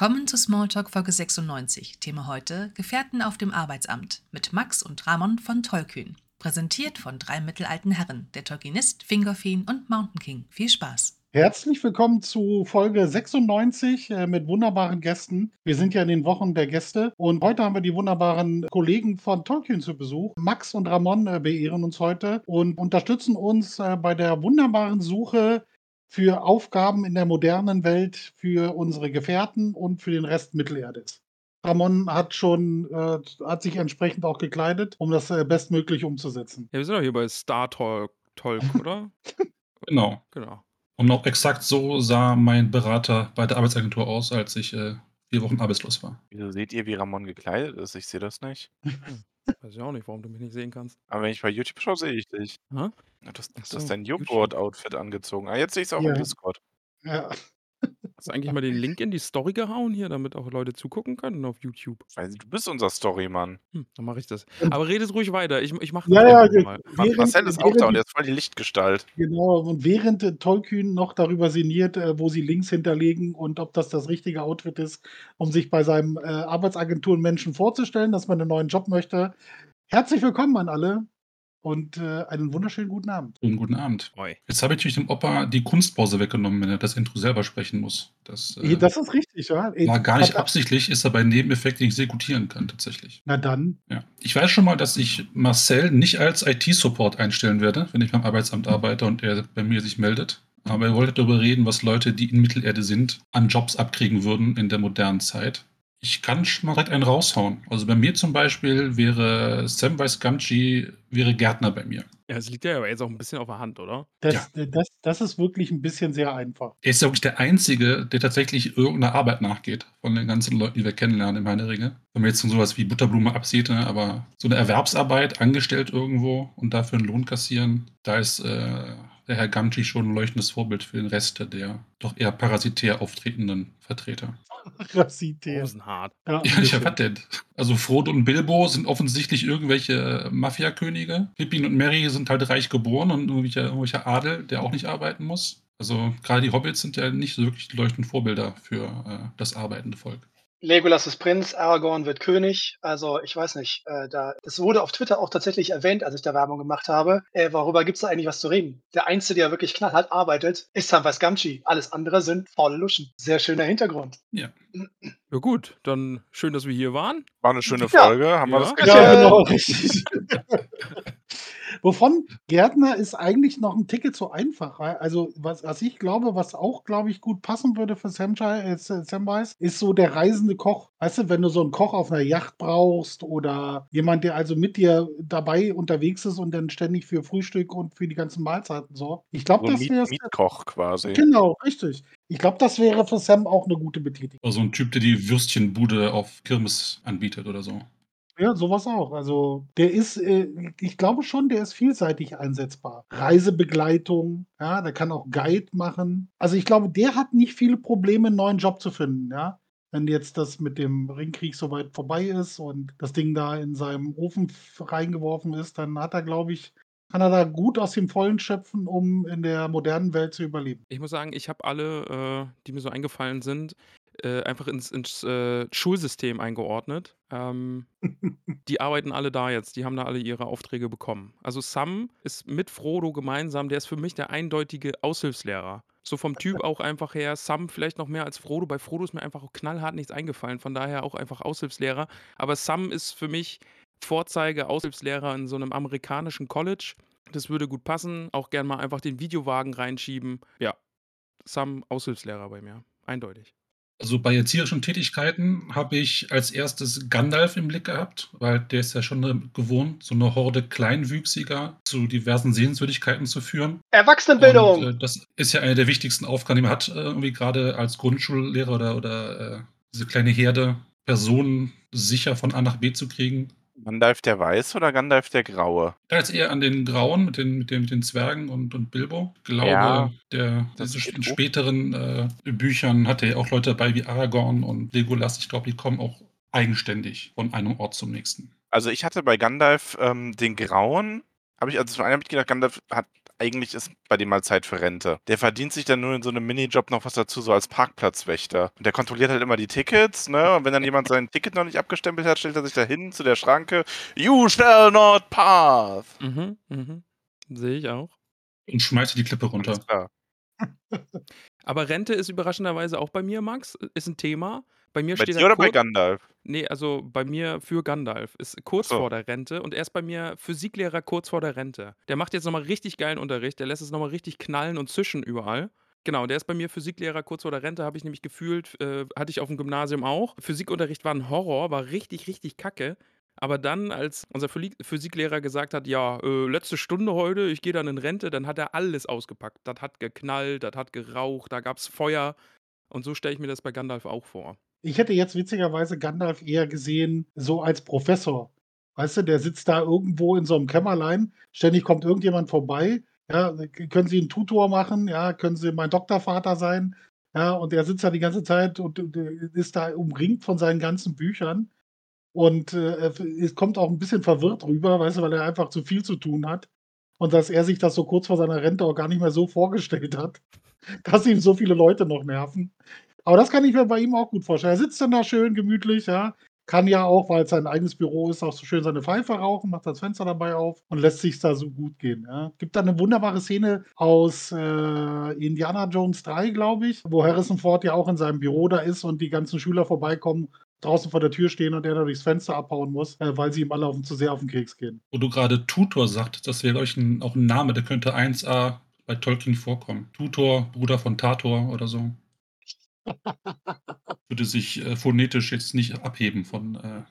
Willkommen zu Smalltalk Folge 96. Thema heute: Gefährten auf dem Arbeitsamt mit Max und Ramon von Tollkühn. Präsentiert von drei mittelalten Herren, der Tolkienist, Fingerfeen und Mountain King. Viel Spaß! Herzlich willkommen zu Folge 96 äh, mit wunderbaren Gästen. Wir sind ja in den Wochen der Gäste und heute haben wir die wunderbaren Kollegen von Tolkien zu Besuch. Max und Ramon äh, beehren uns heute und unterstützen uns äh, bei der wunderbaren Suche für Aufgaben in der modernen Welt für unsere Gefährten und für den Rest Mittelerdes. Ramon hat schon, äh, hat sich entsprechend auch gekleidet, um das äh, bestmöglich umzusetzen. Ja, wir sind doch hier bei Star Talk, Talk oder? Genau. genau. Und auch exakt so sah mein Berater bei der Arbeitsagentur aus, als ich äh, vier Wochen arbeitslos war. Wieso seht ihr, wie Ramon gekleidet ist? Ich sehe das nicht. Weiß ich auch nicht, warum du mich nicht sehen kannst. Aber wenn ich bei YouTube schaue, sehe ich dich. Hä? Du hast, so, dein. Joghurt-Outfit angezogen. Ah, jetzt sehe ich es auch Ja. im Discord. Ja. Hast du eigentlich mal den Link in die Story gehauen hier, damit auch Leute zugucken können auf YouTube? Weil du bist unser Storymann. Hm, dann mache ich das. Aber redet ruhig weiter. Ich, ich mache Ja, das ja, mal. Ma- Während- Marcel ist auch da und während- der ist voll die Lichtgestalt. Genau, und während äh, Tollkühn noch darüber sinniert, äh, wo sie Links hinterlegen und ob das das richtige Outfit ist, um sich bei seinem äh, Arbeitsagenturenmenschen vorzustellen, dass man einen neuen Job möchte. Herzlich willkommen an alle und äh, einen wunderschönen guten Abend. Schönen guten Abend. Oi. Jetzt habe ich natürlich dem Opa die Kunstpause weggenommen, wenn er das Intro selber sprechen muss. Das, äh, Das ist richtig, ja. war gar nicht absichtlich, ist aber ein Nebeneffekt, den ich sehr gutieren kann, tatsächlich. Na dann. Ja. Ich weiß schon mal, dass ich Marcel nicht als IT-Support einstellen werde, wenn ich beim Arbeitsamt arbeite und er bei mir sich meldet. Aber er wollte darüber reden, was Leute, die in Mittelerde sind, an Jobs abkriegen würden in der modernen Zeit. Ich kann schon mal direkt einen raushauen. Also bei mir zum Beispiel wäre Samwise Gamgee wäre Gärtner bei mir. Ja, es liegt ja aber jetzt auch ein bisschen auf der Hand, oder? Das, äh, das, das ist wirklich ein bisschen sehr einfach. Er ist ja wirklich der Einzige, der tatsächlich irgendeiner Arbeit nachgeht, von den ganzen Leuten, die wir kennenlernen im Heineringe. Wenn man jetzt von sowas wie Butterblume absieht, ne, aber so eine Erwerbsarbeit, angestellt irgendwo und dafür einen Lohn kassieren, da ist äh, der Herr Gamgee schon ein leuchtendes Vorbild für den Rest der doch eher parasitär auftretenden Vertreter. Rasitär. Rosenhart. Ja, Ja, ich was denn? Also Frodo und Bilbo sind offensichtlich irgendwelche Mafiakönige. Pippin und Merry sind halt reich geboren und irgendwelcher, irgendwelcher Adel, der auch nicht arbeiten muss. Also gerade die Hobbits sind ja nicht so wirklich die leuchtenden Vorbilder für äh, das arbeitende Volk. Legolas ist Prinz, Aragorn wird König. Also ich weiß nicht, äh, da, das wurde auf Twitter auch tatsächlich erwähnt, als ich da Werbung gemacht habe. Äh, worüber gibt es da eigentlich was zu reden? Der Einzige, der wirklich knallhart arbeitet, ist Samwise Gamgee. Alles andere sind faule Luschen. Sehr schöner Hintergrund. Ja gut, dann schön, dass wir hier waren. War eine schöne Ja. Folge. Haben wir Ja. das Ja? Ja, genau, richtig. Wovon Gärtner ist eigentlich noch ein Ticket zu einfach. Also, was, was ich glaube, was auch, glaube ich, gut passen würde für Samjai, äh, Samwise, ist so der reisende Koch. Weißt du, wenn du so einen Koch auf einer Yacht brauchst oder jemand, der also mit dir dabei unterwegs ist und dann ständig für Frühstück und für die ganzen Mahlzeiten sorgt. Ich glaube, So das wäre Mietkoch quasi. Genau, richtig. Ich glaube, das wäre für Sam auch eine gute Betätigung. Also ein Typ, der die Würstchenbude auf Kirmes anbietet oder so. Ja, sowas auch. Also der ist, äh, ich glaube schon, der ist vielseitig einsetzbar. Reisebegleitung, ja, der kann auch Guide machen. Also ich glaube, der hat nicht viele Probleme, einen neuen Job zu finden, ja. Wenn jetzt das mit dem Ringkrieg soweit vorbei ist und das Ding da in seinem Ofen reingeworfen ist, dann hat er, glaube ich, kann er da gut aus dem Vollen schöpfen, um in der modernen Welt zu überleben. Ich muss sagen, ich habe alle, äh, die mir so eingefallen sind, äh, einfach ins, ins äh, Schulsystem eingeordnet. Ähm, die arbeiten alle da jetzt, die haben da alle ihre Aufträge bekommen. Also Sam ist mit Frodo gemeinsam, der ist für mich der eindeutige Aushilfslehrer. So vom Typ auch einfach her, Sam vielleicht noch mehr als Frodo. Bei Frodo ist mir einfach auch knallhart nichts eingefallen, von daher auch einfach Aushilfslehrer. Aber Sam ist für mich Vorzeige Aushilfslehrer in so einem amerikanischen College. Das würde gut passen. Auch gern mal einfach den Videowagen reinschieben. Ja, Sam Aushilfslehrer bei mir. Eindeutig. Also bei erzieherischen Tätigkeiten habe ich als erstes Gandalf im Blick gehabt, weil der ist ja schon gewohnt, so eine Horde Kleinwüchsiger zu diversen Sehenswürdigkeiten zu führen. Erwachsenenbildung! Und, äh, das ist ja eine der wichtigsten Aufgaben, die man hat, äh, irgendwie gerade als Grundschullehrer oder, oder äh, diese kleine Herde Personen sicher von A nach B zu kriegen. Gandalf der Weiß oder Gandalf der Graue? Da jetzt eher an den Grauen mit den, mit den, mit den Zwergen und, und Bilbo. Ich glaube, Ja, der, das geht in späteren äh, Büchern hatte er auch Leute dabei wie Aragorn und Legolas. Ich glaube, die kommen auch eigenständig von einem Ort zum nächsten. Also ich hatte bei Gandalf ähm, den Grauen, habe ich, also zum einen habe ich gedacht, Gandalf hat eigentlich ist bei dem mal Zeit für Rente. Der verdient sich dann nur in so einem Minijob noch was dazu, so als Parkplatzwächter. Und der kontrolliert halt immer die Tickets, ne? Und wenn dann jemand sein Ticket noch nicht abgestempelt hat, stellt er sich da hin zu der Schranke. You shall not pass. Mhm, mhm. Sehe ich auch. Und schmeiße die Klippe runter. Alles klar. Aber Rente ist überraschenderweise auch bei mir, Max, ist ein Thema. Bei mir Bei steht dir er oder bei Gandalf? nee, also bei mir für Gandalf, ist kurz So. vor der Rente und er ist bei mir Physiklehrer kurz vor der Rente. Der macht jetzt nochmal richtig geilen Unterricht, der lässt es nochmal richtig knallen und zischen überall. Genau, der ist bei mir Physiklehrer kurz vor der Rente, habe ich nämlich gefühlt, äh, hatte ich auf dem Gymnasium auch. Physikunterricht war ein Horror, war richtig, richtig kacke. Aber dann, als unser Physiklehrer gesagt hat, ja, äh, letzte Stunde heute, ich gehe dann in Rente, dann hat er alles ausgepackt. Das hat geknallt, das hat geraucht, da gab es Feuer. Und so stelle ich mir das bei Gandalf auch vor. Ich hätte jetzt witzigerweise Gandalf eher gesehen, so als Professor. Weißt du, der sitzt da irgendwo in so einem Kämmerlein, ständig kommt irgendjemand vorbei. Ja, können Sie einen Tutor machen? Ja, können Sie mein Doktorvater sein? Ja, und er sitzt da die ganze Zeit und, äh, ist da umringt von seinen ganzen Büchern. Und äh, es kommt auch ein bisschen verwirrt rüber, weißt du, weil er einfach zu viel zu tun hat. Und dass er sich das so kurz vor seiner Rente auch gar nicht mehr so vorgestellt hat, dass ihm so viele Leute noch nerven. Aber das kann ich mir bei ihm auch gut vorstellen. Er sitzt dann da schön gemütlich, ja. Kann ja auch, weil es sein eigenes Büro ist, auch so schön seine Pfeife rauchen, macht das Fenster dabei auf und lässt sich da so gut gehen. Ja. Gibt da eine wunderbare Szene aus äh, Indiana Jones 3, glaube ich, wo Harrison Ford ja auch in seinem Büro da ist und die ganzen Schüler vorbeikommen, draußen vor der Tür stehen und er da durchs Fenster abhauen muss, äh, weil sie ihm alle auf, zu sehr auf den Keks gehen. Wo du gerade Tutor sagtest, das wäre, glaube ich, ein, auch ein Name, der könnte 1a bei Tolkien vorkommen. Tutor, Bruder von Tator oder so. Würde sich äh, phonetisch jetzt nicht abheben von äh, anderen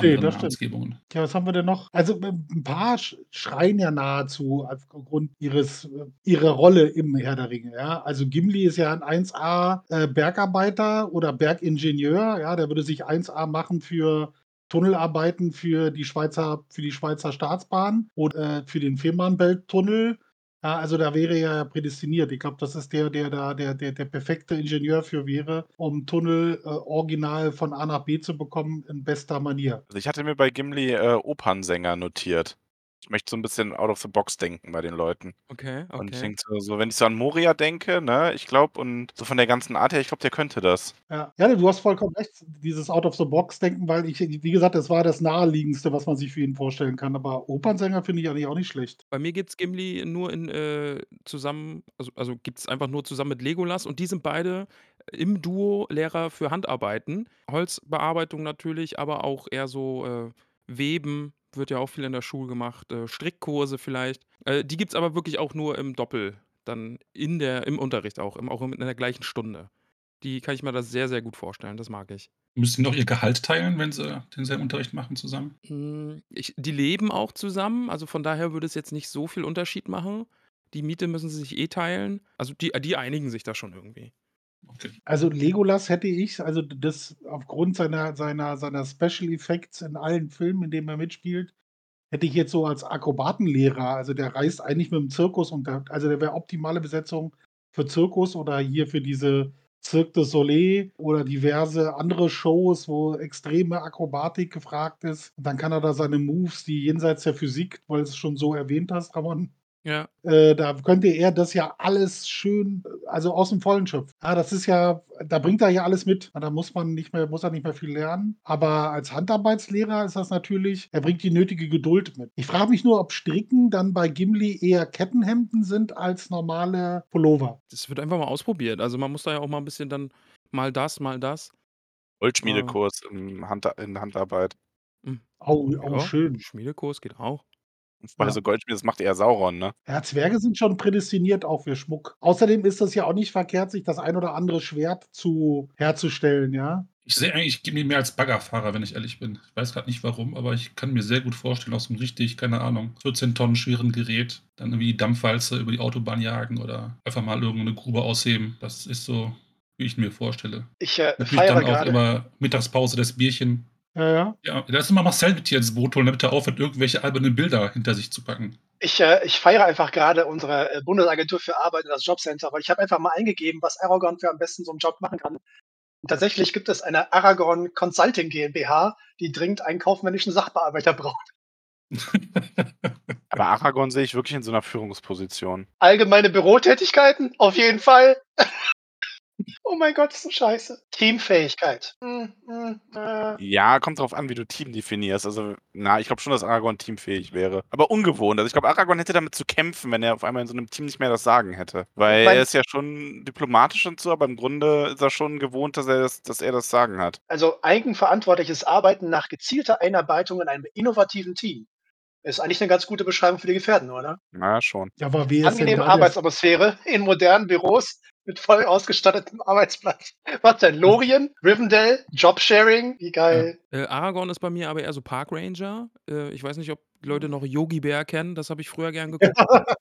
Nee. Namensgebungen. Ja, was haben wir denn noch? Also äh, ein paar sch- schreien ja nahezu aufgrund ihres, äh, ihrer Rolle im Herr der Ringe. Ja? Also Gimli ist ja ein 1A äh, Bergarbeiter oder Bergingenieur. Ja? Der würde sich 1A machen für Tunnelarbeiten für die Schweizer, für die Schweizer Staatsbahn oder äh, für den Fehmarnbelt-Tunnel. Ja, also da wäre er ja prädestiniert. Ich glaube, das ist der, der da der, der, der perfekte Ingenieur für wäre, um Tunnel äh, original von A nach B zu bekommen in bester Manier. Also ich hatte mir bei Gimli äh, Opernsänger notiert. Ich möchte so ein bisschen out of the box denken bei den Leuten. Okay, Und ich okay. denke so, so, wenn ich so an Moria denke, ne, ich glaube, und so von der ganzen Art her, ich glaube, der könnte das. Ja, ja, du hast vollkommen recht, dieses Out-of-the-Box-Denken, weil ich, wie gesagt, das war das Naheliegendste, was man sich für ihn vorstellen kann. Aber Opernsänger finde ich eigentlich auch nicht schlecht. Bei mir gibt es Gimli nur in äh, zusammen, also, also gibt es einfach nur zusammen mit Legolas und die sind beide im Duo Lehrer für Handarbeiten. Holzbearbeitung natürlich, aber auch eher so äh, Weben wird ja auch viel in der Schule gemacht, äh, Strickkurse vielleicht. Äh, die gibt es aber wirklich auch nur im Doppel, dann in der, im Unterricht auch, im, auch in der gleichen Stunde. Die kann ich mir das sehr, sehr gut vorstellen, das mag ich. Müssen die noch ihr Gehalt teilen, wenn sie denselben Unterricht machen zusammen? Hm, ich, die leben auch zusammen, also von daher würde es jetzt nicht so viel Unterschied machen. Die Miete müssen sie sich eh teilen. Also die, die einigen sich da schon irgendwie. Okay. Also Legolas hätte ich, also das aufgrund seiner, seiner, seiner Special Effects in allen Filmen, in denen er mitspielt, hätte ich jetzt so als Akrobatenlehrer, also der reist eigentlich mit dem Zirkus und der, also der wäre optimale Besetzung für Zirkus oder hier für diese Cirque du Soleil oder diverse andere Shows, wo extreme Akrobatik gefragt ist. Und dann kann er da seine Moves, die jenseits der Physik, weil du es schon so erwähnt hast, Ramon, Ja, äh, da könnte er das ja alles schön, also aus dem Vollen schöpfen. Ja, das ist ja, da bringt er ja alles mit. Da muss man nicht mehr, muss er nicht mehr viel lernen. Aber als Handarbeitslehrer ist das natürlich, er bringt die nötige Geduld mit. Ich frage mich nur, ob Stricken dann bei Gimli eher Kettenhemden sind als normale Pullover. das wird einfach mal ausprobiert. Also man muss da ja auch mal ein bisschen dann mal das, mal das. Goldschmiedekurs im Hand, in Handarbeit. Oh, oh ja, schön. Schmiedekurs geht auch. Bei Ja. so Goldschmied, das macht eher Sauron, ne? Ja, Zwerge sind schon prädestiniert auch für Schmuck. Außerdem ist das ja auch nicht verkehrt, sich das ein oder andere Schwert zu herzustellen, ja. Ich sehe eigentlich Gimli mehr als Baggerfahrer, wenn ich ehrlich bin. Ich weiß gerade nicht warum, aber ich kann mir sehr gut vorstellen, aus einem richtig, keine Ahnung, 14 Tonnen schweren Gerät dann irgendwie die Dampfwalze über die Autobahn jagen oder einfach mal irgendeine Grube ausheben. Das ist so, wie ich mir vorstelle. Ich äh, Natürlich feiere dann auch gerade. immer Mittagspause, das Bierchen. Ja, ja. Ja, da ist immer Marcel mit hier ins Boot holen, damit er aufhört, irgendwelche albernen Bilder hinter sich zu packen. Ich, äh, ich feiere einfach gerade unsere äh, Bundesagentur für Arbeit und das Jobcenter, weil ich habe einfach mal eingegeben, was Aragon für am besten so einen Job machen kann. Und tatsächlich gibt es eine Aragon Consulting GmbH, die dringend einen kaufmännischen Sachbearbeiter braucht. Aber Aragorn sehe ich wirklich in so einer Führungsposition. Allgemeine Bürotätigkeiten? Auf jeden Fall. oh mein Gott, ist so scheiße. Teamfähigkeit. Hm, hm, äh. Ja, kommt drauf an, wie du Team definierst. Also, na, ich glaube schon, dass Aragorn teamfähig wäre. Aber ungewohnt. Also, ich glaube, Aragorn hätte damit zu kämpfen, wenn er auf einmal in so einem Team nicht mehr das Sagen hätte. Weil Mein- er ist ja schon diplomatisch und so, aber im Grunde ist er schon gewohnt, dass er das, dass er das Sagen hat. Also eigenverantwortliches Arbeiten nach gezielter Einarbeitung in einem innovativen Team. Ist eigentlich eine ganz gute Beschreibung für die Gefährten, oder? Na, schon. Ja, aber wer ist denn Angenehme der, Arbeitsatmosphäre in modernen Büros mit voll ausgestattetem Arbeitsplatz. Was denn? Lorien? Rivendell? Jobsharing? Wie geil. Äh, Aragorn ist bei mir aber eher so Park Ranger. Äh, ich weiß nicht, ob die Leute noch Yogi Bär kennen. Das habe ich früher gern geguckt.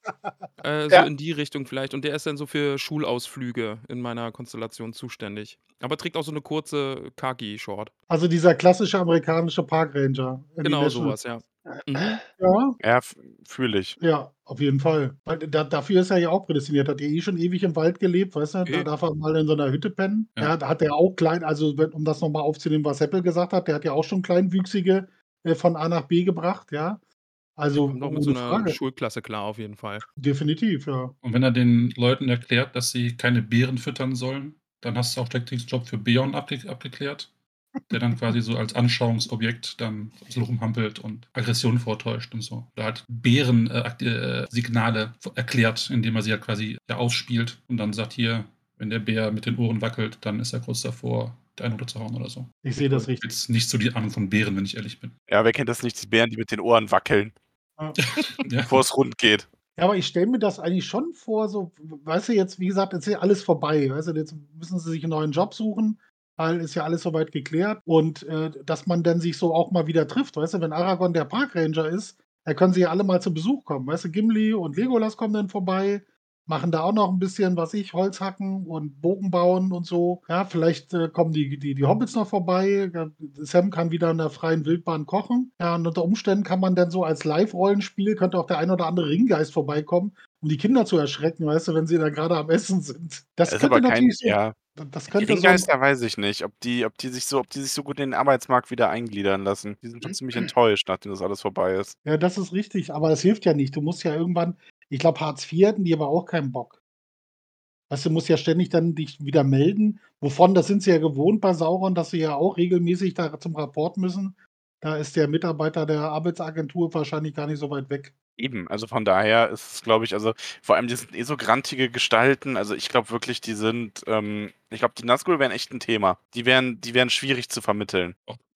Äh, so Ja. in die Richtung vielleicht. Und der ist dann so für Schulausflüge in meiner Konstellation zuständig. Aber trägt auch so eine kurze Khaki-Short. also dieser klassische amerikanische Parkranger. Genau sowas, ja. Mhm. Ja, Ja, fühle ich. ja, auf jeden Fall. Weil da, dafür ist er ja auch prädestiniert. Hat er eh schon ewig im Wald gelebt, weißt du? Da Eh. darf er mal in so einer Hütte pennen. Ja. Ja, da hat er auch klein, also wenn- um das nochmal aufzunehmen, was Heppel gesagt hat, der hat ja auch schon Kleinwüchsige äh, von A nach B gebracht, ja. Also Kommt auch mit so einer Frage. Schulklasse klar, auf jeden Fall. Definitiv, ja. Und wenn er den Leuten erklärt, dass sie keine Beeren füttern sollen, dann hast du auch direkt den Job für Beon abge abgeklärt, der dann quasi so als Anschauungsobjekt dann so rumhampelt und Aggression vortäuscht und so. Oder halt Bären-Signale äh, Signale erklärt, indem er sie halt quasi ja, ausspielt und dann sagt hier, wenn der Bär mit den Ohren wackelt, dann ist er kurz davor, der eine zu hauen oder so. Ich sehe das richtig. Jetzt nicht so die Ahnung von Bären, wenn ich ehrlich bin. Ja, wer kennt das nicht? Die Bären, die mit den Ohren wackeln, Ja. bevor es rund geht. Ja, aber ich stelle mir das eigentlich schon vor, so, weißt du, jetzt, wie gesagt, jetzt ist ja alles vorbei. Weißt du, jetzt müssen sie sich einen neuen Job suchen, weil ist ja alles soweit geklärt. Und äh, dass man dann sich so auch mal wieder trifft, weißt du, wenn Aragorn der Parkranger ist, da können sie ja alle mal zu Besuch kommen. Weißt du, Gimli und Legolas kommen dann vorbei, machen da auch noch ein bisschen, was ich, Holz hacken und Bogen bauen und so. Ja, vielleicht äh, kommen die, die, die Hobbits noch vorbei. Sam kann wieder in der freien Wildbahn kochen. Ja, und unter Umständen kann man dann so als Live-Rollenspiel, könnte auch der ein oder andere Ringgeist vorbeikommen, um die Kinder zu erschrecken, weißt du, wenn sie da gerade am Essen sind. Das, Das ist könnte aber kein, natürlich so, ja, das die könnte so ein, Ringgeister weiß ich nicht, ob die, ob die sich so, ob die sich so gut in den Arbeitsmarkt wieder eingliedern lassen. Die sind schon ziemlich enttäuscht, nachdem das alles vorbei ist. ja, das ist richtig, aber das hilft ja nicht. Du musst ja irgendwann, ich glaube, Hartz IV hatten die aber auch keinen Bock. Weißt du, du musst ja ständig dann dich wieder melden. Wovon, das sind sie ja gewohnt bei Sauron, dass sie ja auch regelmäßig da zum Rapport müssen. Da ist der Mitarbeiter der Arbeitsagentur wahrscheinlich gar nicht so weit weg. Eben, also von daher ist es, glaube ich, also vor allem die sind eh so grantige Gestalten. Also ich glaube wirklich, die sind, ähm, ich glaube, die Nazgul wären echt ein Thema. Die wären, die wären schwierig zu vermitteln.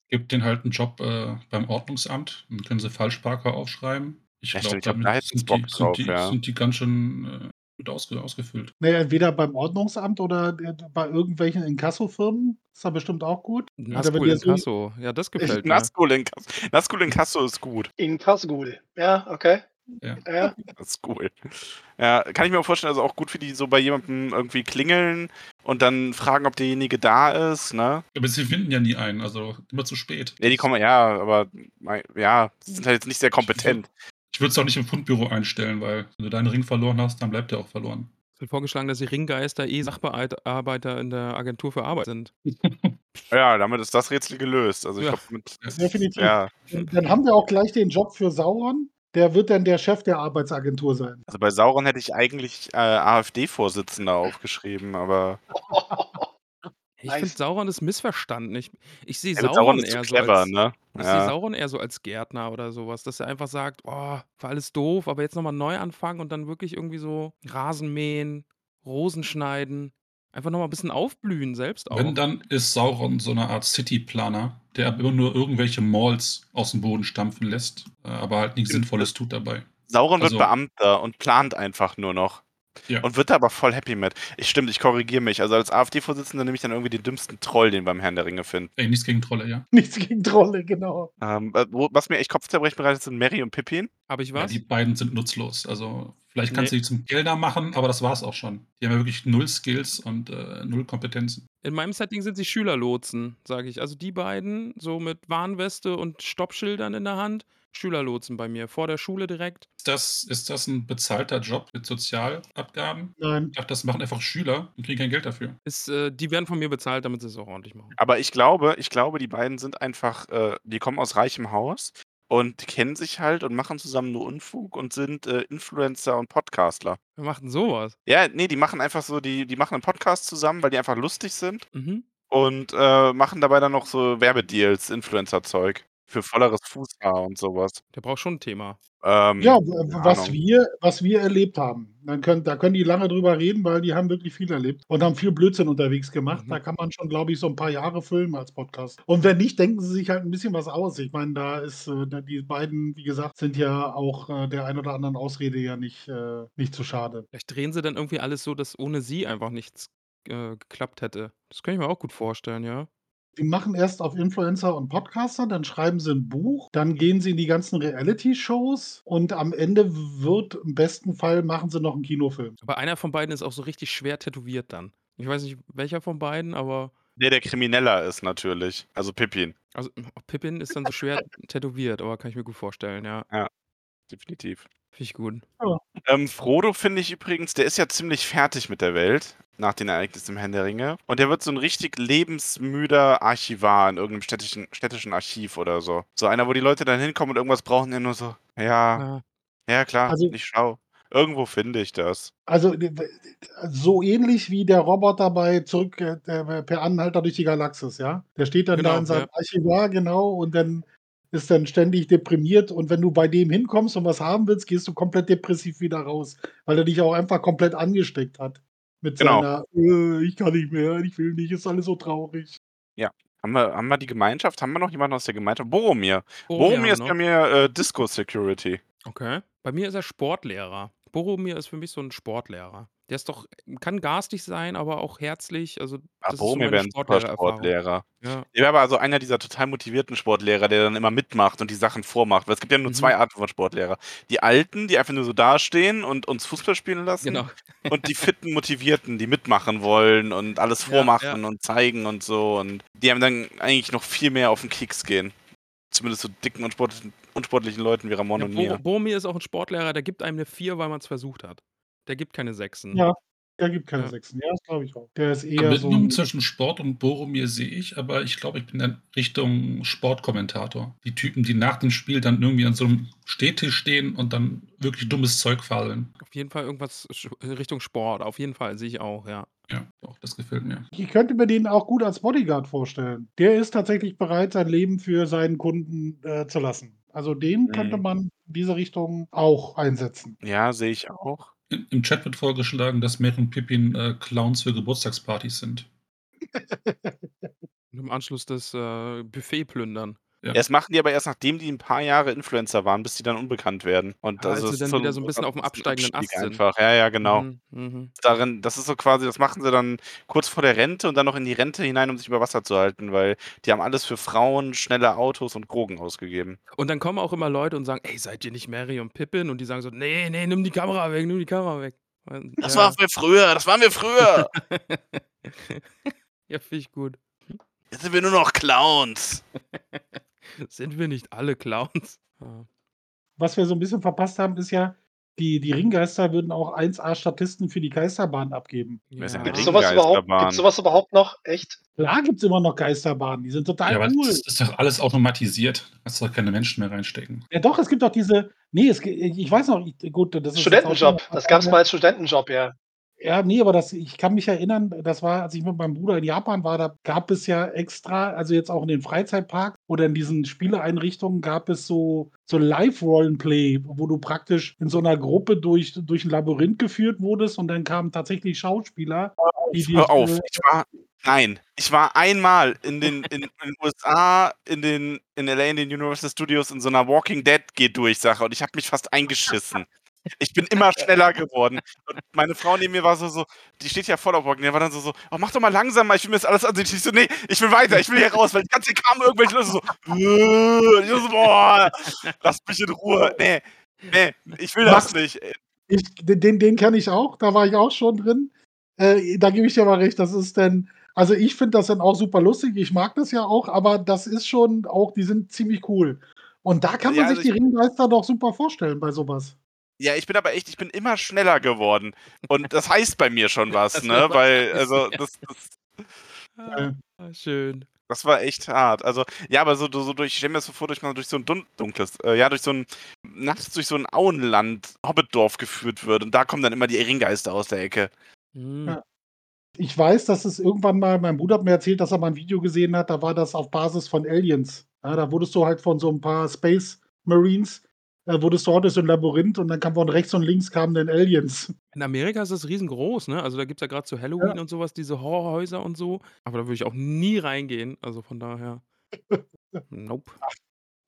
Gibt denen halt einen Job äh, beim Ordnungsamt, dann können sie Falschparker aufschreiben. Ich Ja, glaube, glaub, damit da drauf, die, ja. sind die ganz schön äh, gut ausge, ausgefüllt. Naja, entweder beim Ordnungsamt oder äh, bei irgendwelchen Inkassofirmen. Ist da bestimmt auch gut. Oder wenn Nazgul die in jetzt so- Kasso. Ja, das gefällt mir. Nazgul in Kasso, Nazgul in Kasso ist gut. In Kasgul. Ja, okay. Ja. Ja. Das ist cool. Ja, kann ich mir auch vorstellen, also auch gut für die so bei jemandem irgendwie klingeln und dann fragen, ob derjenige da ist, ne? Aber sie finden ja nie einen, also immer zu spät. Ja, die kommen, ja, aber ja, sie sind halt jetzt nicht sehr kompetent. Ich würde es auch nicht im Fundbüro einstellen, weil wenn du deinen Ring verloren hast, dann bleibt der auch verloren. Es wird vorgeschlagen, dass die Ringgeister eh Sachbearbeiter in der Agentur für Arbeit sind. Ja, damit ist das Rätsel gelöst. Also ich Ja. glaube mit. Definitiv. Ja, Dann haben wir auch gleich den Job für Sauron. Der wird dann der Chef der Arbeitsagentur sein. also bei Sauron hätte ich eigentlich äh, AfD-Vorsitzender aufgeschrieben, aber Ich finde, Sauron ist missverstanden. Ich, ich sehe ja, Sauron, eher so clever, als, ne? Ich sehe Ja. Sauron eher so als Gärtner oder sowas, dass er einfach sagt, oh, war alles doof, aber jetzt nochmal neu anfangen und dann wirklich irgendwie so Rasen mähen, Rosen schneiden, einfach nochmal ein bisschen aufblühen selbst auch. Wenn, dann ist Sauron so eine Art City-Planer, der immer nur irgendwelche Malls aus dem Boden stampfen lässt, äh, aber halt nichts. Sinnvolles tut dabei. Sauron wird Also- Beamter und plant einfach nur noch. Ja. Und wird da aber voll happy mit. Ich stimmt, ich korrigiere mich. Also als AfD-Vorsitzender nehme ich dann irgendwie den dümmsten Troll, den wir beim Herrn der Ringe finden. Ey, nichts gegen Trolle, ja. Nichts gegen Trolle, genau. Ähm, äh, was mir echt Kopfzerbrechen bereitet, sind Mary und Pippin. Habe ich ja. was? Die beiden sind nutzlos. Also vielleicht kannst Nee. du die zum Gelder machen, aber das war's auch schon. Die haben ja wirklich null Skills und äh, null Kompetenzen. In meinem Setting sind sie Schülerlotsen, sage ich. Also die beiden, so mit Warnweste und Stoppschildern in der Hand, Schülerlotsen bei mir, vor der Schule direkt. Ist das, ist das ein bezahlter Job mit Sozialabgaben? Nein. Ich dachte, das machen einfach Schüler und kriegen kein Geld dafür. Ist, äh, die werden von mir bezahlt, damit sie es auch ordentlich machen. Aber ich glaube, ich glaube, die beiden sind einfach, äh, die kommen aus reichem Haus und kennen sich halt und machen zusammen nur Unfug und sind, äh, Influencer und Podcastler. Wer macht denn sowas? Ja, ne, die machen einfach so die die machen 'n Podcast zusammen, weil die einfach lustig sind Mhm. und, äh, machen dabei dann noch so Werbedeals, Influencer-Zeug für volleres Fußhaar und sowas. Der braucht schon 'n Thema. Ähm, Ja, w keine was Ahnung. wir was wir erlebt haben. Dann können da können die lange drüber reden, weil die haben wirklich viel erlebt und haben viel Blödsinn unterwegs gemacht. Da Mhm. kann man schon, glaube ich, so 'n paar Jahre füllen als Podcast. Und wenn nicht, denken sie sich halt 'n bisschen was aus. Ich meine, da ist, äh da die beiden, wie gesagt, sind ja auch, äh, der ein oder anderen Ausrede ja nicht äh, nicht zu schade. Vielleicht drehen sie dann irgendwie alles so, dass ohne sie einfach nichts, äh, geklappt hätte. Das kann ich mir auch gut vorstellen, ja. Die machen erst auf Influencer und Podcaster, dann schreiben sie 'n Buch, dann gehen sie in die ganzen Reality-Shows und am Ende wird im besten Fall machen sie noch 'n Kinofilm. Aber einer von beiden ist auch so richtig schwer tätowiert dann. Ich weiß nicht, welcher von beiden, aber Ne, der krimineller ist natürlich, also Pippin. Also, Pippin ist dann so schwer tätowiert, aber kann ich mir gut vorstellen, ja. Ja, definitiv. Finde ich gut. Ja. Ähm, Frodo finde ich übrigens, der ist ja ziemlich fertig mit der Welt nach den Ereignissen im Herrn der Ringe. Und der wird so 'n richtig lebensmüder Archivar in irgendeinem städtischen städtischen Archiv oder so. So einer, wo die Leute dann hinkommen und irgendwas brauchen, der nur so: „Ja, Ja. ja klar, Also ich schaue. Irgendwo finde ich das.“ Also, so ähnlich wie der Roboter bei zurück äh, der per Anhalter durch die Galaxis, ja? Der steht dann da Genau, in seinem ja. Archivar, genau, und dann ist dann ständig deprimiert und wenn du bei dem hinkommst und was haben willst, gehst du komplett depressiv wieder raus, weil er dich auch einfach komplett angesteckt hat mit Genau. seiner: „Äh, ich kann nicht mehr, ich will nicht, ist alles so traurig.“ Ja. Haben wir haben wir die Gemeinschaft? Haben wir noch jemanden aus der Gemeinschaft? Boromir. Boromir Boromir haben ist wir bei noch. mir, äh, Disco Security. Okay. Bei mir ist er Sportlehrer. Boromir ist für mich so 'n Sportlehrer. Der ist doch kann garstig sein, aber auch herzlich. Also, das ist so meine wäre 'n super Sportlehrererfahrung. Sportlehrer. Ja. Der wäre aber so einer dieser total motivierten Sportlehrer, der dann immer mitmacht und die Sachen vormacht. Weil es gibt ja nur Mhm. 2 Arten von Sportlehrer. Die Alten, die einfach nur so dastehen und uns Fußball spielen lassen. Genau. Und die fitten Motivierten, die mitmachen wollen und alles Ja, vormachen ja. und zeigen und so. Und die einem dann eigentlich noch viel mehr auf 'n Keks gehen. Zumindest so dicken, unsportlichen unsportlichen Leuten wie Ramon Ja, und Boro mir. Boromir ist auch 'n Sportlehrer, der gibt einem 'ne 4, weil man's versucht hat. Der gibt keine Sechsen. Ja, der gibt keine Ja. Sechsen. Ja, das glaube ich auch. Der ist eher so Verbindung 'n zwischen Sport und Boromir sehe ich, aber ich glaube, ich bin dann Richtung Sportkommentator. Die Typen, die nach dem Spiel dann irgendwie an so 'nem Stehtisch stehen und dann wirklich dummes Zeug fabeln. Auf jeden Fall irgendwas Richtung Sport. Auf jeden Fall, sehe ich auch, ja. Ja, doch, das gefällt mir. Ich könnte mir den auch gut als Bodyguard vorstellen. Der ist tatsächlich bereit, sein Leben für seinen Kunden, äh, zu lassen. Also, den könnte Mhm. man in diese Richtung auch einsetzen. Ja, sehe ich auch. Im Chat wird vorgeschlagen, dass Merry und Pippin, äh, Clowns für Geburtstagspartys sind. Und im Anschluss das, äh, Buffet plündern. Ja. Das machen die aber erst, nachdem die 'n paar Jahre Influencer waren, bis die dann unbekannt werden. Und Ah, also, sie dann so wieder so 'n bisschen auf'm absteigenden Ast sind. einfach. Ja, ja, genau. Mhm, mhm. Darin das ist so quasi das machen sie dann kurz vor der Rente und dann noch in die Rente hinein, um sich über Wasser zu halten, weil die haben alles für Frauen, schnelle Autos und Drogen ausgegeben. Und dann kommen auch immer Leute und sagen: „Ey, seid ihr nicht Merry und Pippin?“ Und die sagen so: „Ne, ne, nimm die Kamera weg, nimm die Kamera weg.“ Und Das ja. waren wir früher, das waren wir früher. Ja, finde ich gut. Jetzt sind wir nur noch Clowns. Sind wir nicht alle Clowns? Was wir so 'n bisschen verpasst haben, ist ja, die die Ringgeister würden auch 1A Statisten für die Geisterbahn abgeben. Ja. sowas überhaupt Ringgeisterbahn? gibt's sowas überhaupt noch? Echt? Klar gibt's immer noch Geisterbahnen, die sind total Ja, aber cool. das ist doch alles automatisiert. Kannst doch keine Menschen mehr reinstecken. Ja doch, es gibt doch diese ne, es ich weiß noch, ich gut, das ist Studentenjob. ein Das paar gab's Jahre mal als Studentenjob, ja. Ja, ne, aber das ich kann mich erinnern, das war, als ich mit meinem Bruder in Japan war, da gab es ja extra also, jetzt auch in den Freizeitparks oder in diesen Spieleeinrichtungen gab es so so Live-Rollenplay, wo du praktisch in so 'ner Gruppe durch durch 'n Labyrinth geführt wurdest und dann kamen tatsächlich Schauspieler, die dich, Hör auf, ich war nein, ich war einmal in den in in den USA, in den in LA, in den Universal Studios in so 'ner Walking Dead Geh-Durch-Sache und ich habe mich fast eingeschissen. Ich bin immer schneller geworden und meine Frau neben mir war so so die steht ja voll auf Walking Dead, war dann so so: „Oh, mach doch mal langsamer, ich will mir das alles ansehen.“ Ich so: „Ne, ich will weiter, ich will hier raus“, weil die ganze kamen irgendwelche Leute so: ich so: „Boah, lasst mich in Ruhe. Ne, ne, ich will das nicht.“ Äh, ich den den kenne ich auch, da war ich auch schon drin. Äh, da gebe ich dir mal recht, das ist dann also, ich finde das dann auch super lustig, ich mag das ja auch, aber das ist schon auch die sind ziemlich cool. Und da kann man Ja, sich also die Ringgeister doch super vorstellen bei so was. Ja, ich bin aber echt ich bin immer schneller geworden und das heißt bei mir schon was, Das ne, weil also, das das Ah, schön. Das war echt hart. Also, ja, aber so, so durch, ich stelle mir das so vor, durch, durch so ein dun dunkles, äh, ja, durch so ein, nachts durch so ein Auenland, Hobbitdorf geführt wird. Und da kommen dann immer die Ringgeister aus der Ecke. Hm. Ja. Ich weiß, dass es irgendwann mal, mein Bruder hat mir erzählt, dass er mal ein Video gesehen hat, da war das auf Basis von Aliens. Ja, da wurdest du halt von so ein paar Space Marines, äh, wurdest du heute so ein Labyrinth und dann kam von rechts und links kamen dann Aliens. In Amerika ist das riesengroß, ne? Also da gibt es ja gerade zu Halloween Ja. und sowas, diese Horrorhäuser und so. Aber da würde ich auch nie reingehen. Also von daher. Nope.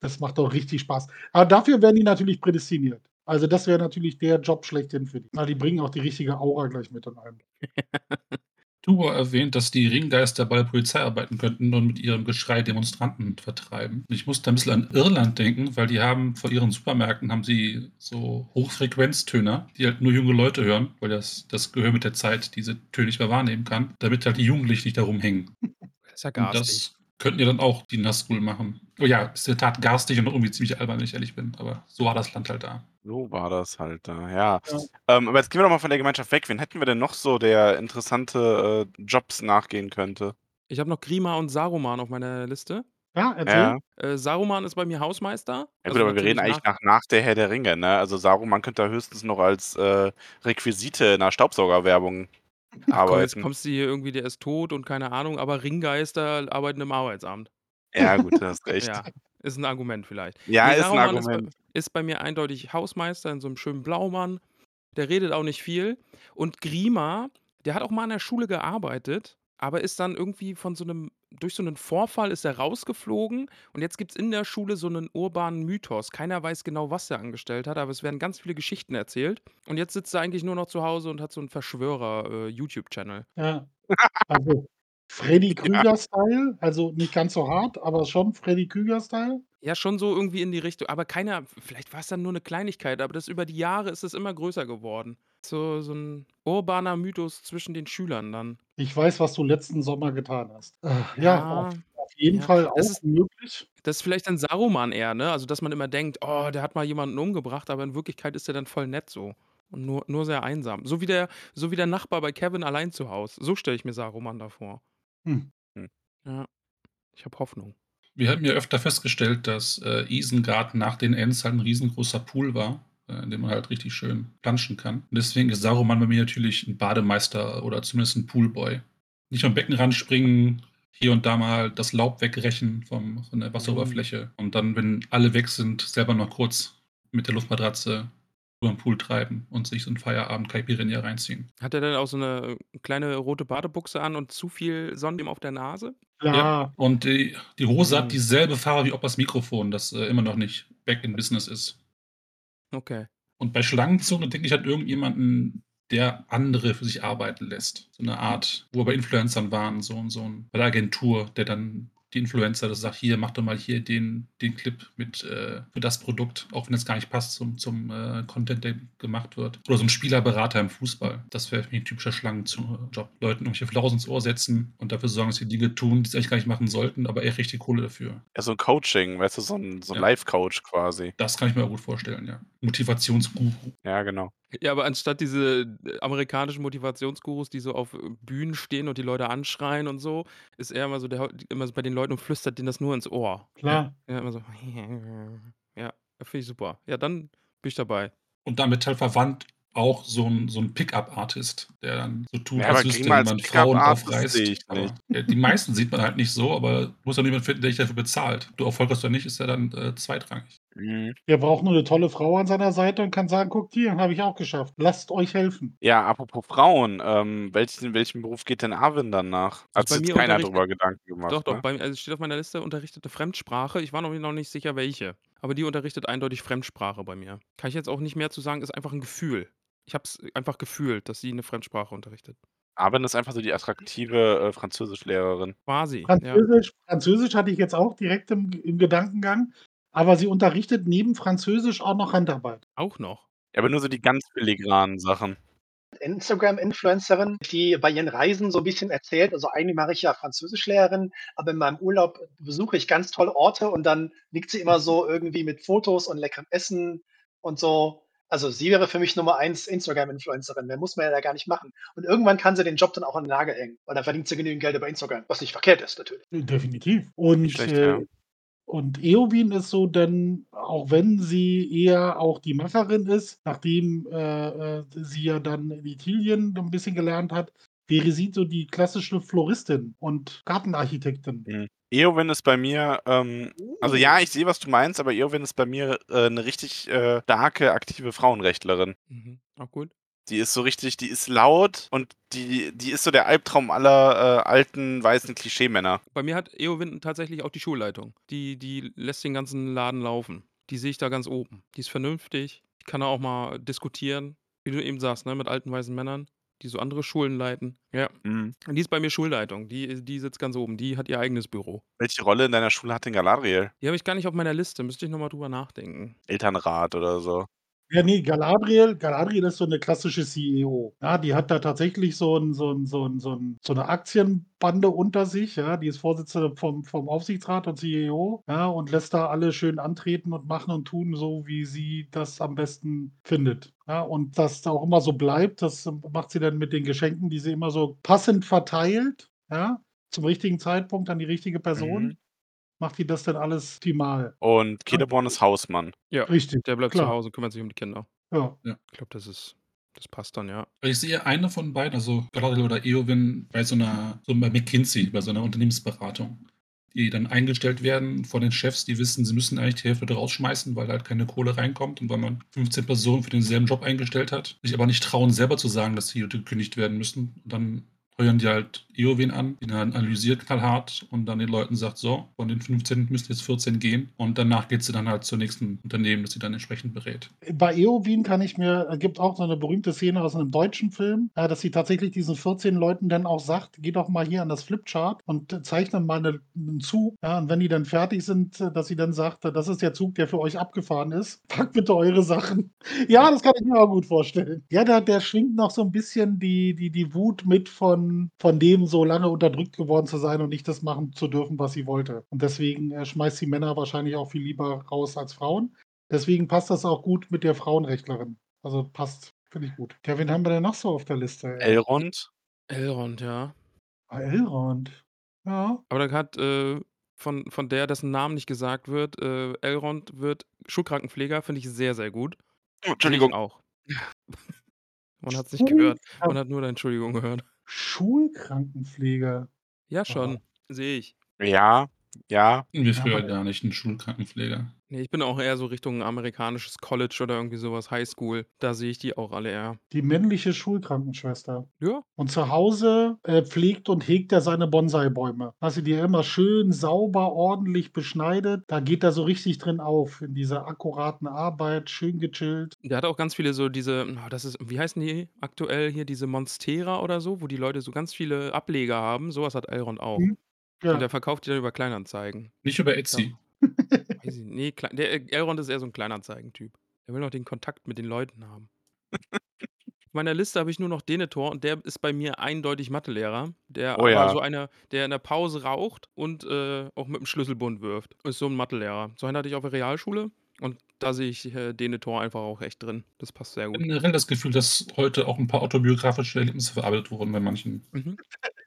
Das macht doch richtig Spaß. Aber dafür werden die natürlich prädestiniert. Also das wäre natürlich der Job schlechthin für die. Na, die bringen auch die richtige Aura gleich mit in allem. Du hast erwähnt, dass die Ringgeister bei der Polizei arbeiten könnten und mit ihrem Geschrei Demonstranten vertreiben. Ich musste ein bisschen an Irland denken, weil die haben vor ihren Supermärkten haben sie so Hochfrequenztöner, die halt nur junge Leute hören, weil das, das Gehör mit der Zeit diese Töne nicht mehr wahrnehmen kann, damit halt die Jugendlichen nicht darum hängen. Das ist ja Und garstig. das könnten ja dann auch die Nazgul machen. Oh ja, ist in der Tat garstig und irgendwie ziemlich albern, wenn ich ehrlich bin. Aber so war das Land halt da. So war das halt da, ja. Ja. Ähm, aber jetzt gehen wir doch mal von der Gemeinschaft weg. Wen hätten wir denn noch so, der interessante äh, Jobs nachgehen könnte? Ich habe noch Grima und Saruman auf meiner Liste. Ja, erzähl. Ja. Äh, Saruman ist bei mir Hausmeister. Ja Also gut, aber wir reden eigentlich nach, nach der Herr der Ringe, ne? Also Saruman könnte da höchstens noch als äh, Requisite in einer Staubsaugerwerbung Komm, jetzt arbeiten. kommst du hier irgendwie, der ist tot und keine Ahnung, aber Ringgeister arbeiten im Arbeitsamt. Ja, gut, du hast recht. Ja, ist ein Argument vielleicht. Ja, Nee, ist ein Saruman ist bei, Argument. ist bei mir eindeutig Hausmeister in so einem schönen Blaumann. Der redet auch nicht viel. Und Grima, der hat auch mal an der Schule gearbeitet, aber ist dann irgendwie von so einem, durch so einen Vorfall ist er rausgeflogen und jetzt gibt es in der Schule so einen urbanen Mythos. Keiner weiß genau, was er angestellt hat, aber es werden ganz viele Geschichten erzählt. Und jetzt sitzt er eigentlich nur noch zu Hause und hat so einen Verschwörer-YouTube-Channel. Ja. Also Freddy Krüger-Style, also nicht ganz so hart, aber schon Freddy Krüger-Style. Ja, schon so irgendwie in die Richtung. Aber keiner, vielleicht war es dann nur eine Kleinigkeit, aber das über die Jahre ist es immer größer geworden. So, so ein urbaner Mythos zwischen den Schülern dann. Ich weiß, was du letzten Sommer getan hast. Äh, ja, auf, auf jeden ja, Fall das auch ist- möglich. Das ist vielleicht ein Saruman eher, ne? Also, dass man immer denkt, oh, der hat mal jemanden umgebracht, aber in Wirklichkeit ist er dann voll nett so. Und nur, nur sehr einsam. So wie, der, so wie der Nachbar bei Kevin allein zu Hause. So stelle ich mir Saruman davor. Hm. Ja. Ich habe Hoffnung. Wir haben ja öfter festgestellt, dass äh, Isengard nach den Ents halt ein riesengroßer Pool war, äh, in dem man halt richtig schön planschen kann. Und deswegen ist Saruman bei mir natürlich ein Bademeister oder zumindest ein Poolboy. Nicht am Beckenrand springen, hier und da mal das Laub wegrechen vom, von der Wasseroberfläche und dann, wenn alle weg sind, selber noch kurz mit der Luftmatratze über den Pool treiben und sich so ein Feierabend Caipirinha reinziehen. Hat er denn auch so eine kleine rote Badebuchse an und zu viel Sonnencreme auf der Nase? Ja, Und die, die Hose Mhm. hat dieselbe Farbe wie das Mikrofon, das äh, immer noch nicht back in Business ist. Okay. Und bei Schlangenzunge denke ich an irgendjemanden, der andere für sich arbeiten lässt. So eine Art, wo wir bei Influencern waren, so, so ein, bei der Agentur, der dann die Influencer das sagt, hier, mach doch mal hier den, den Clip mit äh, für das Produkt, auch wenn es gar nicht passt zum, zum äh, Content, der gemacht wird. Oder so ein Spielerberater im Fußball. Das wäre für mich ein typischer Schlangenzunge-Job. Leuten irgendwelche Flausen ins Ohr setzen und dafür sorgen, dass sie Dinge tun, die sie eigentlich gar nicht machen sollten, aber echt richtig Kohle dafür. Ja, so ein Coaching, weißt du, so ein, so ein Ja. Life-Coach quasi. Das kann ich mir gut vorstellen, ja. Motivationsguru. Ja, genau. Ja, aber anstatt diese äh, amerikanischen Motivationsgurus, die so auf äh, Bühnen stehen und die Leute anschreien und so, ist er immer so, der immer so bei den Leuten und flüstert denen das nur ins Ohr. klar. Ja, immer so. Ja, finde ich super. Ja, dann bin ich dabei. Und damit halt verwandt auch so ein, so ein Pickup-Artist, der dann so tut, Ja, als als man Frauen aufreißt. sehe ich Aber, nicht. ja, die meisten sieht man halt nicht so, aber muss dann jemand finden, der dich dafür bezahlt. Du erfolgst oder nicht, ist ja dann äh, zweitrangig. Mhm. Der braucht nur eine tolle Frau an seiner Seite und kann sagen, guckt hier, habe ich auch geschafft. Lasst euch helfen. Ja, apropos Frauen, ähm, welchen, welchen Beruf geht denn Arvin dann nach? Hat bei sich keiner drüber Gedanken gemacht. doch, doch, ne? bei mir, also es steht auf meiner Liste unterrichtete Fremdsprache. Ich war noch, noch nicht sicher, welche. Aber die unterrichtet eindeutig Fremdsprache bei mir. Kann ich jetzt auch nicht mehr zu sagen, ist einfach ein Gefühl. Ich habe es einfach gefühlt, dass sie eine Fremdsprache unterrichtet. Arvin ist einfach so die attraktive äh, Französischlehrerin. Quasi. Ja. Französisch, Französisch hatte ich jetzt auch direkt im, im Gedankengang, aber sie unterrichtet neben Französisch auch noch Handarbeit. Auch noch. Ja, aber nur so die ganz filigranen Sachen. Instagram-Influencerin, die bei ihren Reisen so ein bisschen erzählt. Also eigentlich mache ich ja Französischlehrerin, aber in meinem Urlaub besuche ich ganz tolle Orte und dann liegt sie immer so irgendwie mit Fotos und leckerem Essen und so. Also sie wäre für mich Nummer eins Instagram-Influencerin. Mehr muss man ja da gar nicht machen. Und irgendwann kann sie den Job dann auch an den Nagel hängen. Weil dann verdient sie genügend Geld über Instagram. Was nicht verkehrt ist, natürlich. Definitiv. Und, Nicht schlecht, äh, ja. Und Eowyn ist so, denn auch wenn sie eher auch die Macherin ist, nachdem äh, äh, sie ja dann in Italien ein bisschen gelernt hat, wäre sie so die klassische Floristin und Gartenarchitektin. Mhm. Eowyn ist bei mir, ähm, also ja, ich sehe, was du meinst, aber Eowyn ist bei mir äh, eine richtig äh, starke, aktive Frauenrechtlerin. Mhm. Auch gut. Die ist so richtig, die ist laut und die, die ist so der Albtraum aller äh, alten, weißen Klischeemänner. Bei mir hat Eowyn tatsächlich auch die Schulleitung. Die, die lässt den ganzen Laden laufen. Die sehe ich da ganz oben. Die ist vernünftig. Ich kann da auch mal diskutieren, wie du eben sagst, ne, mit alten weißen Männern, die so andere Schulen leiten. Ja. Mhm. Und die ist bei mir Schulleitung. Die, die sitzt ganz oben. Die hat ihr eigenes Büro. Welche Rolle in deiner Schule hat denn Galadriel? Die habe ich gar nicht auf meiner Liste. Müsste ich nochmal drüber nachdenken. Elternrat oder so. Ja, nee, Galadriel, Galadriel ist so eine klassische CEO. Ja, die hat da tatsächlich so, ein, so, ein, so, ein, so, ein, so eine Aktienbande unter sich. Ja, die ist Vorsitzende vom, vom Aufsichtsrat und CEO. Ja, und lässt da alle schön antreten und machen und tun, so wie sie das am besten findet. Ja, und das auch immer so bleibt, das macht sie dann mit den Geschenken, die sie immer so passend verteilt. Ja, zum richtigen Zeitpunkt an die richtige Person. Mhm. Macht die das dann alles optimal. Und Celeborn ist Hausmann. Ja, Richtig. der bleibt klar. zu Hause und kümmert sich um die Kinder. Ja. Ich glaube, das ist. Das passt dann, ja. Ich sehe eine von beiden, also Galadriel oder Eowyn, bei so einer, so bei McKinsey, bei so einer Unternehmensberatung, die dann eingestellt werden von den Chefs, die wissen, sie müssen eigentlich die Hälfte rausschmeißen, weil halt keine Kohle reinkommt und weil man 15 Personen für denselben Job eingestellt hat, sich aber nicht trauen, selber zu sagen, dass die Leute gekündigt werden müssen. Und dann heuern die halt Eowyn an, die dann analysiert knallhart und dann den Leuten sagt, so, von den 15 müssen jetzt 14 gehen und danach geht sie dann halt zur nächsten Unternehmen, das sie dann entsprechend berät. Bei Eowyn kann ich mir, es gibt auch so eine berühmte Szene aus einem deutschen Film, dass sie tatsächlich diesen 14 Leuten dann auch sagt, geh doch mal hier an das Flipchart und zeichne mal eine, einen Zug. Ja, und wenn die dann fertig sind, dass sie dann sagt, das ist der Zug, der für euch abgefahren ist. Packt bitte eure Sachen. Ja, das kann ich mir auch gut vorstellen. Ja, der, der schwingt noch so ein bisschen die, die, die Wut mit von, von dem, so lange unterdrückt geworden zu sein und nicht das machen zu dürfen, was sie wollte. Und deswegen äh, schmeißt sie Männer wahrscheinlich auch viel lieber raus als Frauen. Deswegen passt das auch gut mit der Frauenrechtlerin. Also passt, finde ich gut. Ja, wen haben wir denn noch so auf der Liste? Elrond. Elrond, ja. Ah, Elrond. Ja. Aber da hat äh, von, von der, dessen Namen nicht gesagt wird, äh, Elrond wird Schulkrankenpfleger, finde ich sehr, sehr gut. Oh, Entschuldigung. Ich auch. Man hat es nicht gehört. Man hat nur deine Entschuldigung gehört. Schulkrankenpfleger. Ja, schon. Sehe ich. Ja, ja. Wir Ja, früher gar nicht einen Schulkrankenpfleger. Nee, ich bin auch eher so Richtung amerikanisches College oder irgendwie sowas, Highschool. Da sehe ich die auch alle eher. Die männliche Schulkrankenschwester. Ja, Und zu Hause äh, pflegt und hegt er seine Bonsai-Bäume. Dass sie die immer schön sauber, ordentlich beschneidet. Da geht er so richtig drin auf. In dieser akkuraten Arbeit, schön gechillt. der hat auch ganz viele so diese, das ist, wie heißen die aktuell hier, diese Monstera oder so, wo die Leute so ganz viele Ableger haben. Sowas hat Elrond auch. Und Ja. der verkauft die dann über Kleinanzeigen. Nicht über Etsy. Weiß ich, nee, Kle- der äh, Elrond ist eher so ein Kleinanzeigentyp. Der will noch den Kontakt mit den Leuten haben. Auf meiner Liste habe ich nur noch Denethor und der ist bei mir eindeutig Mathelehrer. Der Oh aber ja. so einer, der in der Pause raucht und äh, auch mit dem Schlüsselbund wirft. Ist so ein Mathelehrer. So einen hatte ich auf der Realschule und da sehe ich äh, Denethor einfach auch echt drin. Das passt sehr gut. Generell das Gefühl, dass heute auch ein paar autobiografische Erlebnisse verarbeitet wurden bei manchen Mhm.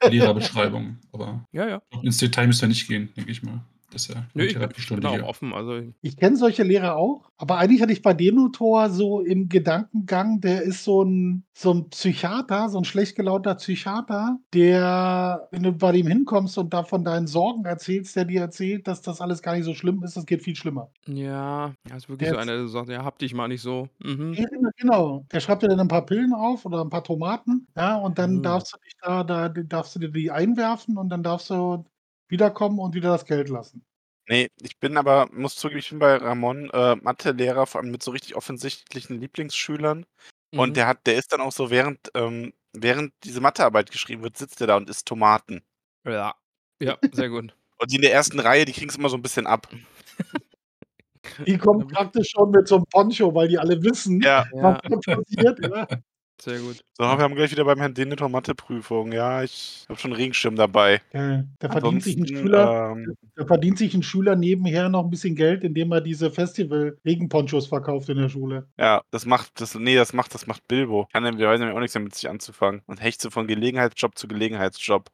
Lehrerbeschreibungen. Aber Ja, ja. ins Detail müsst ihr nicht gehen, denke ich mal. Das ist ja Nö, eine ich, ich bin auch hier. offen. Also, Ich kenne solche Lehrer auch, aber eigentlich hatte ich bei Denotor so im Gedankengang, der ist so ein, so ein Psychiater, so ein schlecht gelaunter Psychiater, der, wenn du bei dem hinkommst und da von deinen Sorgen erzählst, der dir erzählt, dass das alles gar nicht so schlimm ist, das geht viel schlimmer. ja, ja, ist wirklich Der so einer, der sagt, ja, hab dich mal nicht so. Mhm. Ja, genau. Der schreibt dir dann ein paar Pillen auf oder ein paar Tomaten, ja, und dann Mhm. darfst du dich da, da darfst du dir die einwerfen und dann darfst du wiederkommen und wieder das Geld lassen. Nee, ich bin aber, muss zugeben, ich bin bei Ramon äh, Mathelehrer, vor allem mit so richtig offensichtlichen Lieblingsschülern. Und Mhm. der hat, der ist dann auch so, während, ähm, während diese Mathearbeit geschrieben wird, sitzt er da und isst Tomaten. Ja, ja, sehr gut. Und die in der ersten Reihe, die kriegen es immer so ein bisschen ab. Die kommen praktisch schon mit so einem Poncho, weil die alle wissen, Ja, Ja, was da passiert. Ja. Sehr gut. So, wir haben gleich wieder beim Herrn Denethor Matheprüfung. Ja, ich habe schon einen Regenschirm dabei. Der, der, verdient sich ein Schüler, ähm, der verdient sich ein Schüler nebenher noch ein bisschen Geld, indem er diese Festival-Regenponchos verkauft in der Schule. ja, das macht, das, nee, das macht, das macht Bilbo. Kann nämlich auch nichts damit sich anzufangen. Und hecht so von Gelegenheitsjob zu Gelegenheitsjob.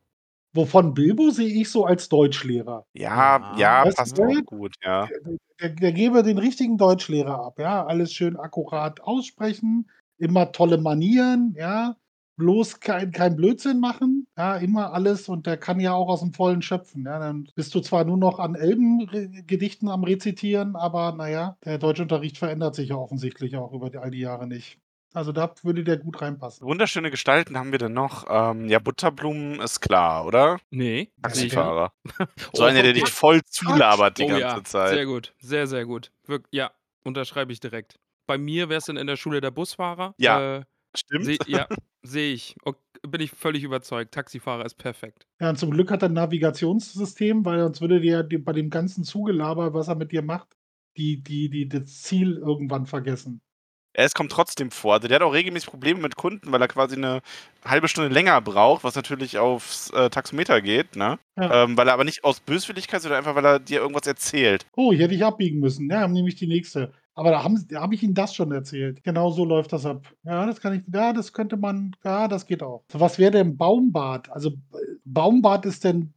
Wovon Bilbo sehe ich so als Deutschlehrer. Ja, Ja, ja, weißt passt du? auch gut, ja. Der, der, der gebe den richtigen Deutschlehrer ab, ja. Alles schön akkurat aussprechen, immer tolle Manieren, ja. Bloß kein, kein Blödsinn machen, ja, immer alles und der kann ja auch aus dem Vollen schöpfen. Ja. Dann bist du zwar nur noch an Elbengedichten am Rezitieren, aber naja, der Deutschunterricht verändert sich ja offensichtlich auch über die, all die Jahre nicht. Also da würde der gut reinpassen. Wunderschöne Gestalten haben wir denn noch. Ähm, ja, Butterblumen ist klar, oder? Nee. Taxifahrer. So Oh, einer, der dich voll zulabert die oh ganze ja, Zeit. sehr gut. Sehr, sehr gut. Wirk ja, unterschreibe ich direkt. Bei mir wäre es dann in der Schule der Busfahrer. Ja. Äh, Stimmt? seh, ja, sehe ich. Ok, bin ich völlig überzeugt. Taxifahrer ist perfekt. Ja, und zum Glück hat er ein Navigationssystem, weil sonst würde der die- bei dem ganzen Zugelaber, was er mit dir macht, die, die, die, das Ziel irgendwann vergessen. Es kommt trotzdem vor. Also der hat auch regelmäßig Probleme mit Kunden, weil er quasi eine halbe Stunde länger braucht, was natürlich aufs äh, Taxometer geht, ne? Ja. Ähm, weil er aber nicht aus Böswilligkeit, sondern einfach, weil er dir irgendwas erzählt. Oh, hier hätte ich abbiegen müssen. Ja, nämlich die nächste. Aber da habe da hab ich Ihnen das schon erzählt. Genau so läuft das ab. Ja, das kann ich, ja, das könnte man, ja, das geht auch. So, was wäre denn Baumbad? Also, äh, Baumbad ist denn,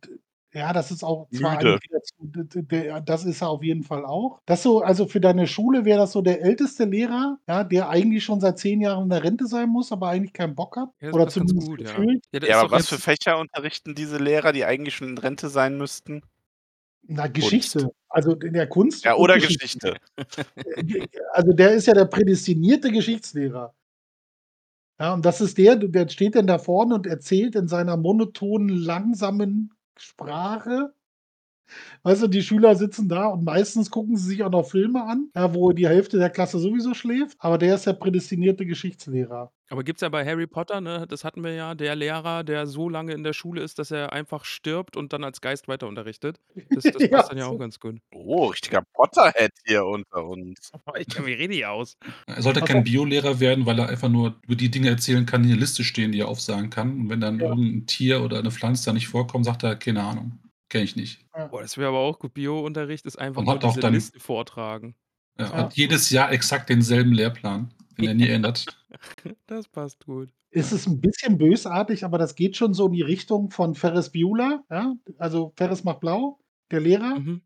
ja, das ist auch zwar das ist er auf jeden Fall auch. Das so, also für deine Schule wäre das so der älteste Lehrer, ja, der eigentlich schon seit zehn Jahren in der Rente sein muss, aber eigentlich keinen Bock hat. Ja, das Oder zumindest gut, ja. gefühlt. Ja, Ja, aber was für Fächer unterrichten diese Lehrer, die eigentlich schon in Rente sein müssten? Na, Geschichte. Also in der Kunst. Ja, oder Geschichte. Äh, Also der ist ja der prädestinierte Geschichtslehrer. Ja, und das ist der, der steht dann da vorne und erzählt in seiner monotonen, langsamen Sprache. Weißt du, die Schüler sitzen da und meistens gucken sie sich auch noch Filme an, ja, wo die Hälfte der Klasse sowieso schläft, aber der ist der prädestinierte Geschichtslehrer. aber gibt es ja bei Harry Potter, ne, das hatten wir ja, der Lehrer, der so lange in der Schule ist, dass er einfach stirbt und dann als Geist weiter unterrichtet. Das, das Ja, passt dann ja auch ganz gut. Oh, richtiger Potterhead hier unter uns. Ich kenne mich richtig aus. Er sollte kein. Biolehrer werden, weil er einfach nur über die Dinge erzählen kann, die in der Liste stehen, die er aufsagen kann. Und wenn dann Ja. irgendein Tier oder eine Pflanze da nicht vorkommt, sagt er, keine Ahnung. Kenne ich nicht. Boah, das wäre aber auch gut. Bio-Unterricht ist einfach Und nur diese dann- Liste vortragen. Er Ja. hat jedes Jahr exakt denselben Lehrplan, den er nie ändert. Das passt gut. Es ist ein bisschen bösartig, aber das geht schon so in die Richtung von Ferris Bueller. Ja? Also Ferris macht blau, der Lehrer. Mhm.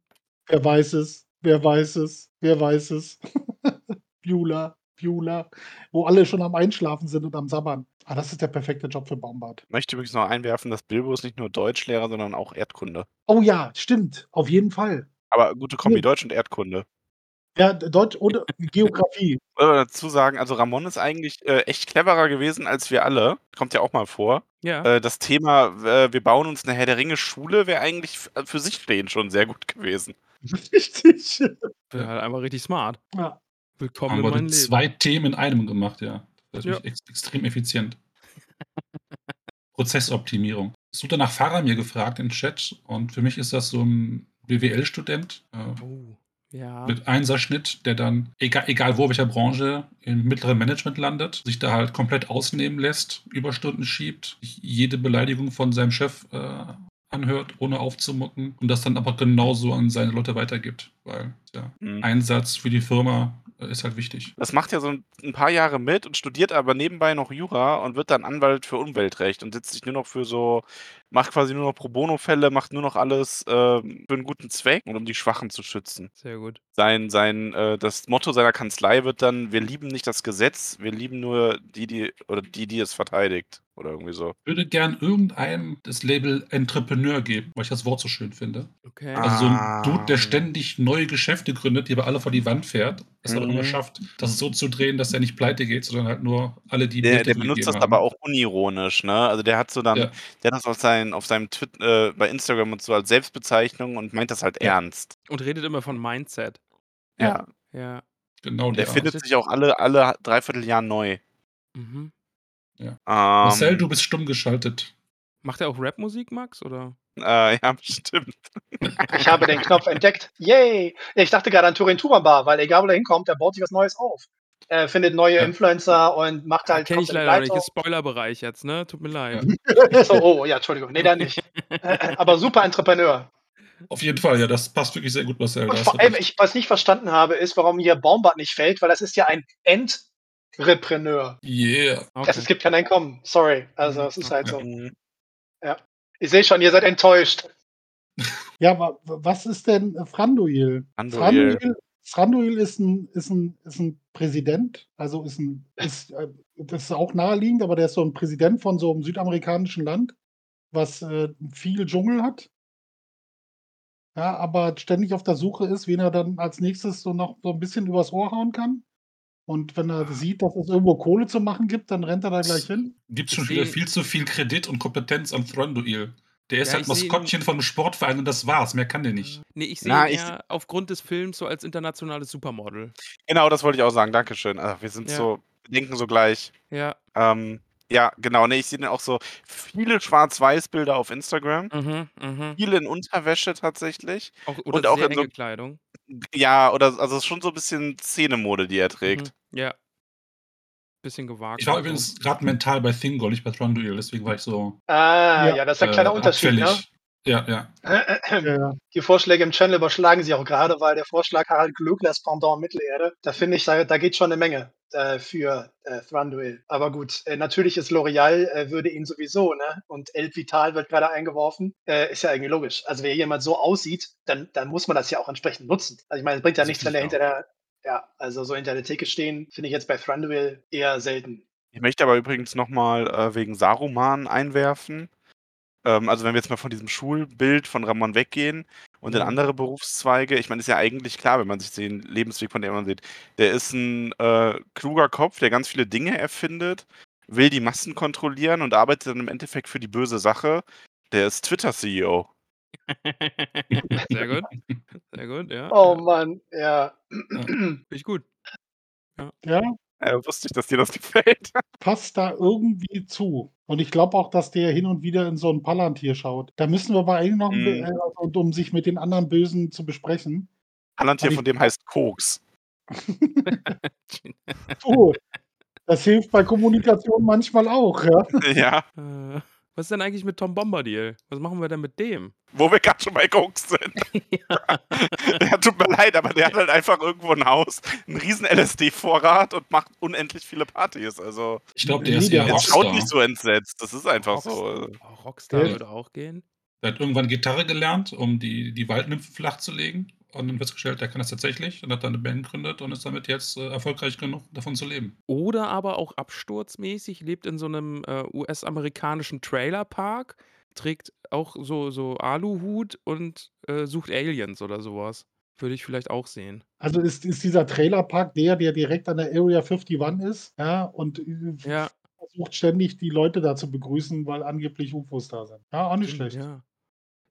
Wer weiß es? Wer weiß es? Wer weiß es? Bueller, Bueller, wo alle schon am Einschlafen sind und am Sabbern. Ah, das ist der perfekte Job für Baumbart. Ich möchte übrigens noch einwerfen, dass Bilbo ist nicht nur Deutschlehrer, sondern auch Erdkunde. Oh ja, stimmt, auf jeden Fall. Aber gute Kombi, Ja. Deutsch und Erdkunde. Ja, Deutsch oder Geografie. Man dazu sagen, also Ramon ist eigentlich äh, echt cleverer gewesen als wir alle. Kommt ja auch mal vor. Ja. Äh, das Thema, äh, wir bauen uns eine Herr der Ringe Schule, wäre eigentlich f- für sich stehend schon sehr gut gewesen. Richtig. Wäre halt einfach richtig smart. Ja. Willkommen Haben in wir meinem Leben. zwei Themen in einem gemacht, ja. Das ist Ja. ex extrem effizient. Prozessoptimierung. Es wurde nach Fahrer mir gefragt im Chat und für mich ist das so ein BWL-Student äh, Oh, ja. mit Einserschnitt, der dann, egal, egal wo, welcher Branche, im mittleren Management landet, sich da halt komplett ausnehmen lässt, Überstunden schiebt, jede Beleidigung von seinem Chef äh, anhört, ohne aufzumucken und das dann aber genauso an seine Leute weitergibt, weil ja, Mhm. Einsatz für die Firma ist halt wichtig. Das macht ja so ein ein paar Jahre mit und studiert aber nebenbei noch Jura und wird dann Anwalt für Umweltrecht und setzt sich nur noch für so, macht quasi nur noch Pro Bono-Fälle, macht nur noch alles ähm, für einen guten Zweck und um die Schwachen zu schützen. Sehr gut. Sein, sein, äh, das Motto seiner Kanzlei wird dann, wir lieben nicht das Gesetz, wir lieben nur die, die, oder die, die es verteidigt. Oder irgendwie so. Ich würde gern irgendeinem das Label Entrepreneur geben, weil ich das Wort so schön finde. Okay. Also so ein Ah. Dude, der ständig neue Geschäfte gründet, die aber alle vor die Wand fährt, es aber Mhm. immer schafft, das so zu drehen, dass er nicht pleite geht, sondern halt nur alle, die Der, der benutzt das gegeben aber haben. auch unironisch, ne? Also der hat so dann, Ja. der hat das auf, sein, auf seinem Tweet, äh, bei Instagram und so als Selbstbezeichnung und meint das halt Ja. ernst. Und redet immer von Mindset. Ja. Ja. Genau Der findet sich auch alle, alle Dreivierteljahr neu. Mhm. Ähm, Marcel, du bist stumm geschaltet. Macht er auch Rapmusik, Max? Oder? Äh, ja, bestimmt. Ich habe den Knopf entdeckt. Yay! Ich dachte gerade an Turin Turan Bar, weil egal wo er hinkommt, der baut sich was Neues auf. Er findet neue Ja. Influencer und macht halt Kenne ich leider nicht. Ist Spoilerbereich jetzt, ne? Tut mir leid. So, oh, ja, Entschuldigung. Nee, dann nicht. Äh, Aber super Entrepreneur. Auf jeden Fall, ja, das passt wirklich sehr gut, Marcel. Und da hast vor allem, ich, was ich nicht verstanden habe, ist, warum hier Baumbart nicht fällt, weil das ist ja ein Entrepreneur. Yeah. Also, es Okay. gibt kein Einkommen. Sorry. Also, es ist halt Ja. so. Mhm. Ich sehe schon, ihr seid enttäuscht. Ja, wa- was ist denn äh, Franduil? Franduil. Franduil, Franduil ist, ein, ist, ein, ist ein Präsident, also ist ein, ist, äh, das ist auch naheliegend, aber der ist so ein Präsident von so einem südamerikanischen Land, was äh, viel Dschungel hat. Ja, aber ständig auf der Suche ist, wen er dann als nächstes so noch so ein bisschen übers Ohr hauen kann. Und wenn er sieht, dass es irgendwo Kohle zu machen gibt, dann rennt er da gleich hin. Gibt schon wieder viel zu viel Kredit und Kompetenz an Thronduil. Der ist Ja, halt Maskottchen von einem Sportverein und das war's. Mehr kann der nicht. Nee, ich sehe Na, ihn eher aufgrund des Films so als internationales Supermodel. Genau, das wollte ich auch sagen. Dankeschön. Also, wir sind Ja. so, wir denken so gleich. Ja. Ähm, ja, genau. Nee, ich sehe dann auch so viele Schwarz-Weiß-Bilder auf Instagram. Mhm, mhm. Viele in Unterwäsche tatsächlich. Auch, oder Und auch in so- Kleidung. Ja, oder also es ist schon so ein bisschen Szenemode, die er trägt. Mhm. Ja. Bisschen gewagt. Ich war übrigens gerade mental bei Thingol, nicht bei Thronduil, deswegen war ich so. Ah, Ja. ja, das ist ein kleiner äh, Unterschied, ne? abfällig. Ja, ja. Ja. Die Vorschläge im Channel überschlagen sich auch gerade, weil der Vorschlag Harald Glöcklers Pendant Mittelerde, da finde ich, da, da geht schon eine Menge äh, für äh, Thranduil. Aber gut, äh, natürlich ist L'Oreal, äh, würde ihn sowieso, ne? Und El Vital wird gerade eingeworfen. Äh, ist ja irgendwie logisch. Also, wenn jemand so aussieht, dann, dann muss man das ja auch entsprechend nutzen. Also, ich meine, es bringt ja Das nichts, wenn ich hinter der, ja, also so hinter der Theke stehen, finde ich jetzt bei Thranduil eher selten. Ich möchte aber übrigens nochmal äh, wegen Saruman einwerfen. Ähm, also wenn wir jetzt mal von diesem Schulbild von Ramon weggehen und in Mhm. andere Berufszweige, ich meine, ist ja eigentlich klar, wenn man sich den Lebensweg von dem man sieht, der ist ein äh, kluger Kopf, der ganz viele Dinge erfindet, will die Massen kontrollieren und arbeitet dann im Endeffekt für die böse Sache. Der ist Twitter-CEO. Sehr gut. Sehr gut, ja. Oh ja. Mann, ja. Finde ich gut. ja, Äh, wusste ich, dass dir das gefällt. passt da irgendwie zu. Und ich glaube auch, dass der hin und wieder in so ein Palantir schaut. Da müssen wir aber eigentlich noch, Mhm. äh, also, um sich mit den anderen Bösen zu besprechen. Palantir von dem heißt Koks. Oh, das hilft bei Kommunikation manchmal auch, ja. ja, Äh, was ist denn eigentlich mit Tom Bombadil? Was machen wir denn mit dem? wo wir gerade schon bei Koks sind. ja, tut mir leid, aber der hat halt einfach irgendwo ein Haus, einen riesen LSD-Vorrat und macht unendlich viele Partys. Also, Ich glaube, der ist jetzt Rockstar. schaut nicht so entsetzt. Das ist einfach so. Rockst- Auch Rockstar Ja. würde auch gehen. Der hat irgendwann Gitarre gelernt, um die, die Waldnymphen flach zu legen. Und dann festgestellt, der kann das tatsächlich und hat dann eine Band gegründet und ist damit jetzt äh, erfolgreich genug, davon zu leben. Oder aber auch absturzmäßig, lebt in so einem äh, US-amerikanischen Trailerpark, trägt auch so, so Aluhut und äh, sucht Aliens oder sowas. Würde ich vielleicht auch sehen. Also ist, ist dieser Trailerpark der, der direkt an der Area 51 ist, ja, und äh, Ja, versucht ständig die Leute da zu begrüßen, weil angeblich UFOs da sind. Ja, auch nicht stimmt, schlecht. ja.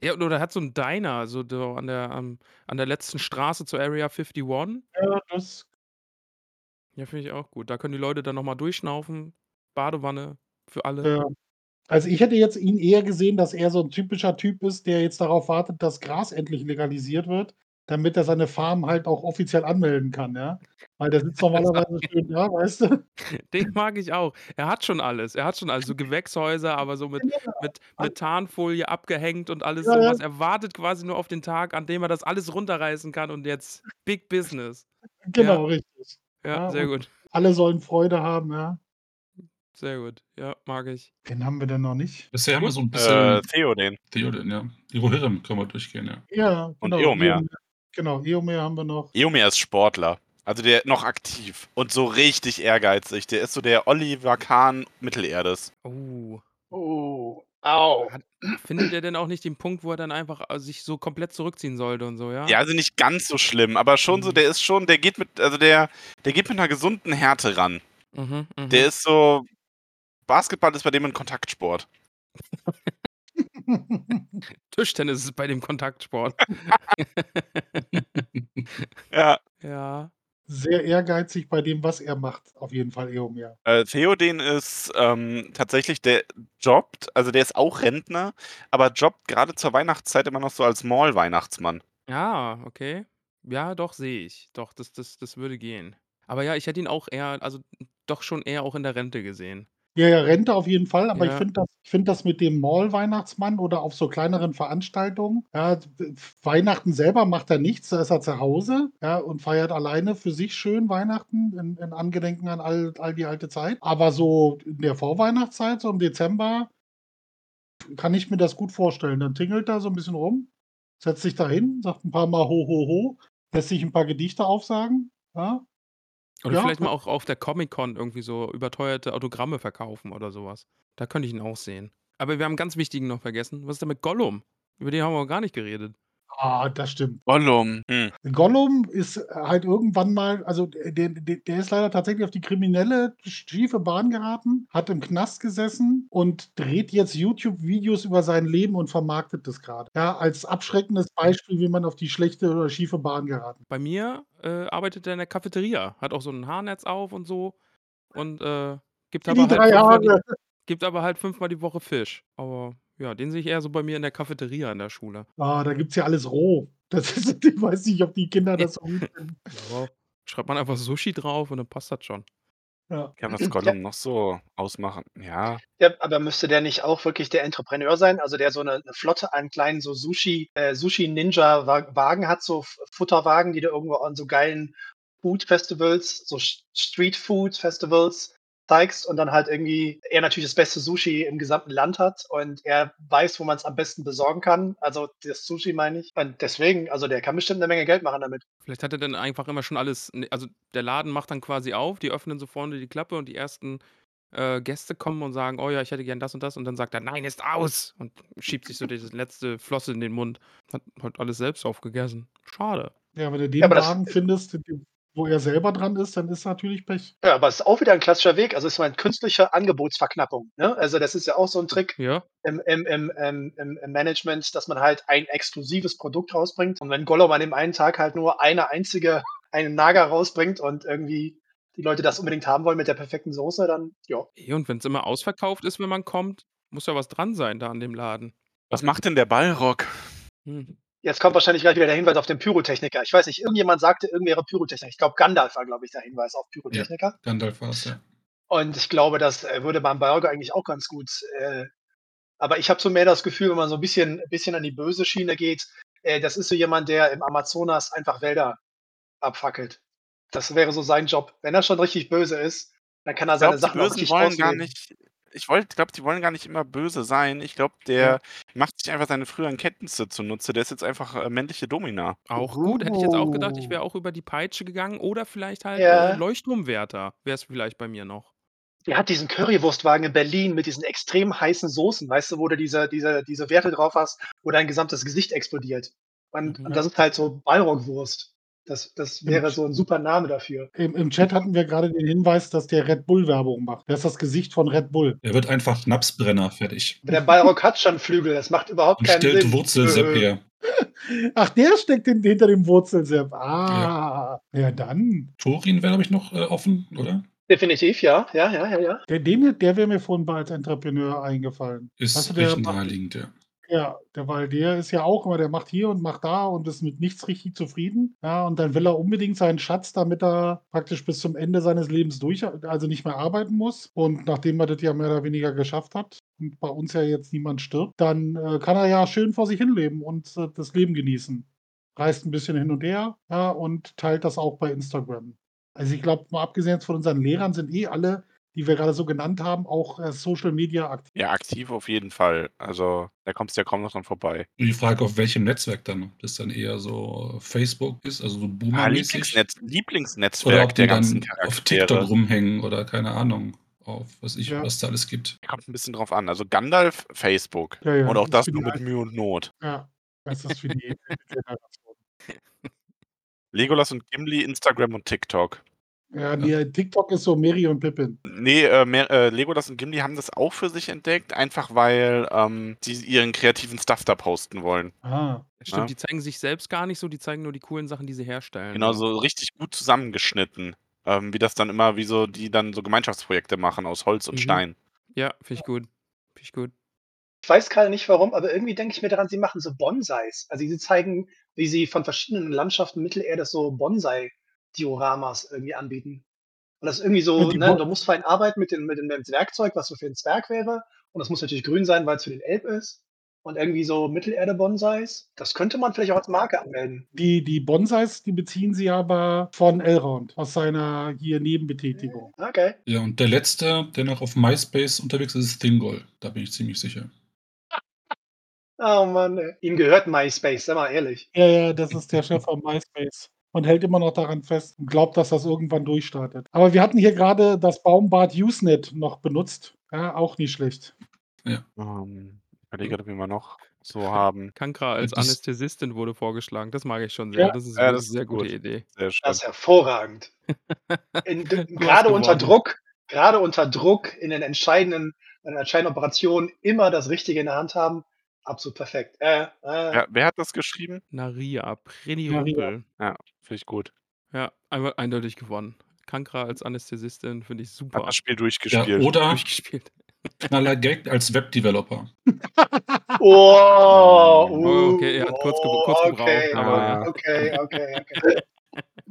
Ja, oder hat so ein Diner, so da an der, am- an der letzten Straße zur Area 51. Ja, das, Ja, finde ich auch gut. Da können die Leute dann nochmal durchschnaufen. Badewanne für alle. äh, also ich hätte jetzt ihn eher gesehen, dass er so ein typischer Typ ist, der jetzt darauf wartet, dass Gras endlich legalisiert wird, damit er seine Farm halt auch offiziell anmelden kann, ja. Weil der sitzt normalerweise schön da, weißt du? Den mag ich auch. Er hat schon alles. Er hat schon also Gewächshäuser, aber so mit, mit, mit Tarnfolie abgehängt und alles Ja, ja. sowas. Er wartet quasi nur auf den Tag, an dem er das alles runterreißen kann und jetzt Big Business. Genau, richtig. Ja, Ja, sehr und- gut. Alle sollen Freude haben, ja. Sehr gut. Ja, mag ich. Den haben wir denn noch nicht. Bisher haben wir so ein Äh, bisschen Theoden. Theoden, ja. Irohirim können wir durchgehen, ja. Ja, Und genau. Eomer. Genau, Eomer haben wir noch. Eomer ist Sportler. Also der noch aktiv und so richtig ehrgeizig. Der ist so der Oliver Kahn Mittelerdes. Oh. Oh, au. Hat, findet er denn auch nicht den Punkt, wo er dann einfach äh, sich so komplett zurückziehen sollte und so, ja? Ja, also nicht ganz so schlimm, aber schon so, Mhm. der ist schon, der geht mit, also der, der geht mit einer gesunden Härte ran. Mhm, mhm. Der ist so, Basketball ist bei dem ein Kontaktsport. Tischtennis ist bei dem Kontaktsport. Ja. ja. Sehr ehrgeizig bei dem, was er macht. Auf jeden Fall Eomer. Äh, Theoden ist ähm, tatsächlich, der jobbt, also der ist auch Rentner, aber jobbt gerade zur Weihnachtszeit immer noch so als Mall-Weihnachtsmann. Ja, okay. Ja, doch, sehe ich. Doch, das, das, das würde gehen. Aber ja, ich hätte ihn auch eher also, doch schon eher auch in der Rente gesehen. Ja, ja, Rente auf jeden Fall, aber ich Ja. finde das ich finde das mit dem Mall-Weihnachtsmann oder auf so kleineren Veranstaltungen, ja, Weihnachten selber macht er nichts, da ist er zu Hause, ja, und feiert alleine für sich schön Weihnachten in in Angedenken an all all die alte Zeit. Aber so in der Vorweihnachtszeit, so im Dezember kann ich mir das gut vorstellen. Dann tingelt er so 'n bisschen rum, setzt sich da hin, sagt 'n paar Mal „Ho, ho, ho“, lässt sich 'n paar Gedichte aufsagen, ja. Oder Ja, vielleicht mal auch auf der Comic-Con irgendwie so überteuerte Autogramme verkaufen oder so was. Da könnte ich ihn auch sehen. Aber wir haben 'n ganz wichtigen noch vergessen. Was ist denn mit Gollum? Über den haben wir noch gar nicht geredet. Ah, das stimmt. Gollum. Hm. Gollum ist halt irgendwann mal also, der der der ist leider tatsächlich auf die kriminelle, schiefe Bahn geraten, hat im Knast gesessen und dreht jetzt YouTube-Videos über sein Leben und vermarktet das grade. Ja, als abschreckendes Beispiel, wie man auf die schlechte oder schiefe Bahn geraten Bei mir, äh, arbeitet er in der Cafeteria, hat auch so 'n Haarnetz auf und so und, äh, gibt aber die halt 3 fünfmal gibt aber halt fünfmal die Woche Fisch. Aber ja, den sehe ich eher so bei mir in der Cafeteria in der Schule. Ah, da gibt's ja alles roh. Das ist ich weiß nicht, ob die Kinder das so gut finden. Ja, schreibt man einfach Sushi drauf und dann passt das schon. Ja. Ja, was Ja. Gollum noch so ausmachen ja. Ja, aber müsste der nicht auch wirklich der Entrepreneur sein, also der so 'ne 'ne Flotte an kleinen so Sushi äh, Sushi-Ninja-Wa Wagen hat, so F Futterwagen, die du irgendwo an so geilen Food-Festivals, so St Street-Food-Festivals zeigst und dann halt irgendwie er natürlich das beste Sushi im gesamten Land hat und er weiß, wo man's am besten besorgen kann. Also, das Sushi meine ich. Und deswegen also, der kann bestimmt 'ne Menge Geld machen damit. Vielleicht hat er dann einfach immer schon alles ne, also, der Laden macht dann quasi auf, die öffnen so vorne die Klappe und die ersten, äh, Gäste kommen und sagen: „Oh ja, ich hätte gern das und das.“ Und dann sagt er: „Nein, ist aus!“ und schiebt sich so dieses letzte Flosse in den Mund. Hat hat alles selbst aufgegessen. Schade. Ja, wenn du Ja, den das Wagen findest, wo er selber dran ist, dann ist natürlich Pech. Ja, aber ist auch wieder 'n klassischer Weg. Also, ich meine, künstliche Angebotsverknappung, ne? Also, das ist ja auch so 'n Trick Ja. im im im im im Management, dass man halt ein exklusives Produkt rausbringt. Und wenn Gollum an dem einen Tag halt nur eine einzige einen Nager rausbringt und irgendwie die Leute das unbedingt haben wollen mit der perfekten Soße, dann ja. Und wenn's immer ausverkauft ist, wenn man kommt, muss ja was dran sein da an dem Laden. Was macht denn der Balrog? Hm. Jetzt kommt wahrscheinlich gleich wieder der Hinweis auf den Pyrotechniker. Ich weiß nicht, irgendjemand sagte, irgendwer wäre Pyrotechniker. Ich glaube, Gandalf war, glaube ich, der Hinweis auf Ja, Pyrotechniker. Gandalf war's, ja. Und ich glaube, das, äh, würde beim Balrog eigentlich auch ganz gut, äh aber ich habe so mehr das Gefühl, wenn man so 'n bisschen bisschen an die böse Schiene geht, äh, das ist so jemand, der im Amazonas einfach Wälder abfackelt. Das wäre so sein Job. Wenn er schon richtig böse ist, dann kann er Ich seine glaube, die Sachen auch Bösen richtig wollen gar nicht ich wollte glaube, die wollen gar nicht immer böse sein. Ich glaube, der macht sich einfach seine früheren Kenntnisse zunutze. Der ist jetzt einfach, äh, männliche Domina. Auch gut. Hätte ich jetzt auch gedacht, ich Oh. wäre auch über die Peitsche gegangen oder vielleicht halt, äh, Ja. Leuchtturmwärter wär's vielleicht bei mir noch. Der hat diesen Currywurstwagen in Berlin mit diesen extrem heißen Soßen, weißt du, wo du diese diese diese Werte drauf hast, wo dein gesamtes Gesicht explodiert. Und Mhm. und das ist halt so Balrogwurst. Das das wäre so 'n super Name dafür. im im Chat hatten wir grade den Hinweis, dass der Red Bull Werbung macht. Der ist das Gesicht von Red Bull. Er wird einfach Schnapsbrenner, fertig. Der Balrog hat schon Flügel, das macht überhaupt Und keinen stellt Sinn. Wurzelsepp her. Ach, der steckt hin hinter dem Wurzelsepp. Ja. Ah, ja dann. Thorin wäre, glaube ich, noch, äh, offen, oder? Definitiv, ja. Ja, ja, ja, ja. Der der wäre mir vorhin bei als Entrepreneur eingefallen. Ist Weißt du, der recht naheliegend, ja. Ja, der der ist ja auch immer der macht hier und macht da und ist mit nichts richtig zufrieden. Ja, und dann will er unbedingt seinen Schatz, damit er praktisch bis zum Ende seines Lebens durch also nicht mehr arbeiten muss. Und nachdem er das ja mehr oder weniger geschafft hat und bei uns ja jetzt niemand stirbt, dann, äh, kann er ja schön vor sich hin leben und, äh, das Leben genießen. Reist 'n bisschen hin und her, ja, und teilt das auch bei Instagram. Also, ich glaube, mal abgesehen von unseren Lehrern sind eh alle, die wir grade so genannt haben, auch, äh, Social Media aktiv. Ja, aktiv auf jeden Fall. Also, da kommst du ja kaum noch dran vorbei. Nur die Frage, auf welchem Netzwerk dann? Ob das dann eher so Facebook ist, also so Ah, boomermäßig? Lieblingsnetz Oder Lieblingsnetzwerk ob die der ganzen dann auf TikTok Charaktere. rumhängen oder keine Ahnung, auf was ich Ja. was da alles gibt. Kommt 'n bisschen drauf an. Also, Gandalf, Facebook. Ja, ja, Und auch das nur mit. Mühe und Not. Ja, das ist für die Generation. Legolas und Gimli, Instagram und TikTok. Ja, ne, TikTok ist so Merry und Pippin. Ne, äh, mehr äh, Legolas und Gimli haben das auch für sich entdeckt, einfach weil, ähm, die ihren kreativen Stuff da posten wollen. Ah. Stimmt, Ja. die zeigen sich selbst gar nicht so, die zeigen nur die coolen Sachen, die sie herstellen, Genau, so. so richtig gut zusammengeschnitten. Ähm, wie das dann immer wie so die dann so Gemeinschaftsprojekte machen aus Holz und Mhm. Stein. Ja, finde ich gut. Finde ich gut. Ich weiß grade nicht warum, aber irgendwie denke ich mir daran, sie machen so Bonsais. Also, sie zeigen, wie sie von verschiedenen Landschaften Mittelerde so Bonsai Dioramas irgendwie anbieten. Und das ist irgendwie so, ne, du musst fein arbeiten mit dem, mit dem Werkzeug, was so für den Zwerg wäre. Und das muss natürlich grün sein, weil es für den Elb ist. Und irgendwie so Mittelerde-Bonsais. Das könnte man vielleicht auch als Marke anmelden. die, die Bonsais, die beziehen sie aber von Elrond, aus seiner hier Nebenbetätigung. Okay. Ja, und der letzte, der noch auf MySpace unterwegs ist, ist Thingol. Da bin ich ziemlich sicher. Oh Mann, ey. ihm gehört MySpace, sag mal ehrlich. Ja, ja, das ist der Chef von MySpace. Und hält immer noch daran fest und glaubt, dass das irgendwann durchstartet. Aber wir hatten hier gerade das Baumbad Usenet noch benutzt. Ja, auch nicht schlecht. Ähm, ich überlege gerade, wie wir noch so haben. Kankra als das- Anästhesistin wurde vorgeschlagen. Das mag ich schon sehr. Ja. das ist Ja, eine das ist sehr gute gut. Idee. Sehr schön. Das ist hervorragend. In, gerade unter. Druck, gerade unter Druck in den entscheidenden, in der entscheidenden Operationen immer das Richtige in der Hand haben. Absolut perfekt. Äh, äh. Ja, wer hat das geschrieben? Naria, Preni Naria. Rumpel. Finde ich gut. Ja, einmal eindeutig gewonnen. Kankra als Anästhesistin finde ich Hat super. das Spiel Ja, durchgespielt. oder Durchgespielt. Knaller Gag als Webdeveloper. Oh, Oh, okay, er hat kurz ge- kurz gebraucht, okay, aber ja. okay, okay, okay.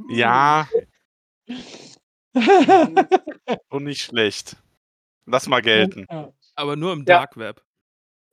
ja, und nicht schlecht. Lass mal gelten. Ja. Aber nur im Ja. Dark Web.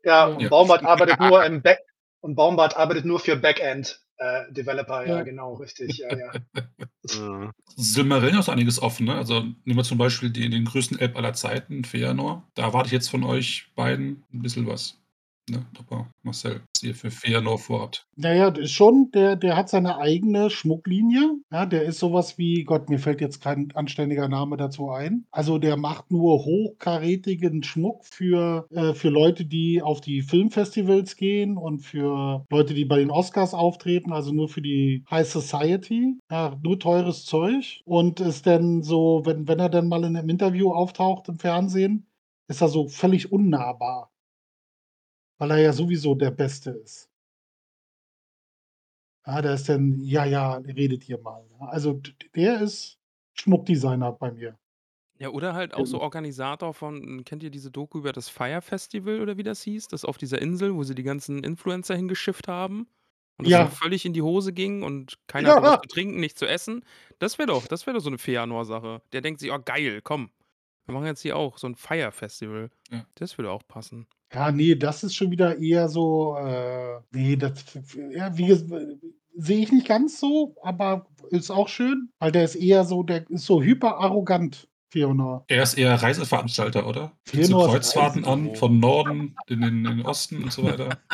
Ja, Ja. und Baumbart arbeitet nur im Back und Baumbart arbeitet nur für Backend äh, Developer, ja, Ja. genau, richtig, ja, ja. Silmarillion ist einiges offen, ne? Also nehmen wir zum Beispiel die, den größten Elb aller Zeiten, Feanor. Da erwarte ich jetzt von euch beiden ein bisschen was. Ne? Topper, Marcel, was ihr für Feanor vorhabt. Naja, ist schon, der, der hat seine eigene Schmucklinie. Ja, der ist sowas wie, Gott, mir fällt jetzt kein anständiger Name dazu ein. Also der macht nur hochkarätigen Schmuck für, äh, für Leute, die auf die Filmfestivals gehen und für Leute, die bei den Oscars auftreten, also nur für die High Society. Ja, nur teures Zeug. Und ist dann so, wenn, wenn er dann mal in einem Interview auftaucht im Fernsehen, ist er so völlig unnahbar. Weil er ja sowieso der Beste ist. Ja, der ist dann, ja, ja, redet hier mal. Also der ist Schmuckdesigner bei mir. Ja, oder halt auch so Organisator von, kennt ihr diese Doku über das Fire Festival oder wie das hieß? Das auf dieser Insel, wo sie die ganzen Influencer hingeschifft haben. Und das Ja. völlig in die Hose ging und keiner Ja. hatte was zu trinken, nichts zu essen. Das wäre doch, das wäre doch so eine Feanor-Sache. Der denkt sich, oh geil, komm. Wir machen jetzt hier auch so ein Fire Festival. Ja. Das würde auch passen. Ja, nee, das ist schon wieder eher so, äh, nee, das, ja, sehe ich nicht ganz so, aber ist auch schön, weil der ist eher so, der ist so hyper arrogant, Feonor. Er ist eher Reiseveranstalter, oder? Bietet so Kreuzfahrten an, von Norden in den, in den Osten und so weiter.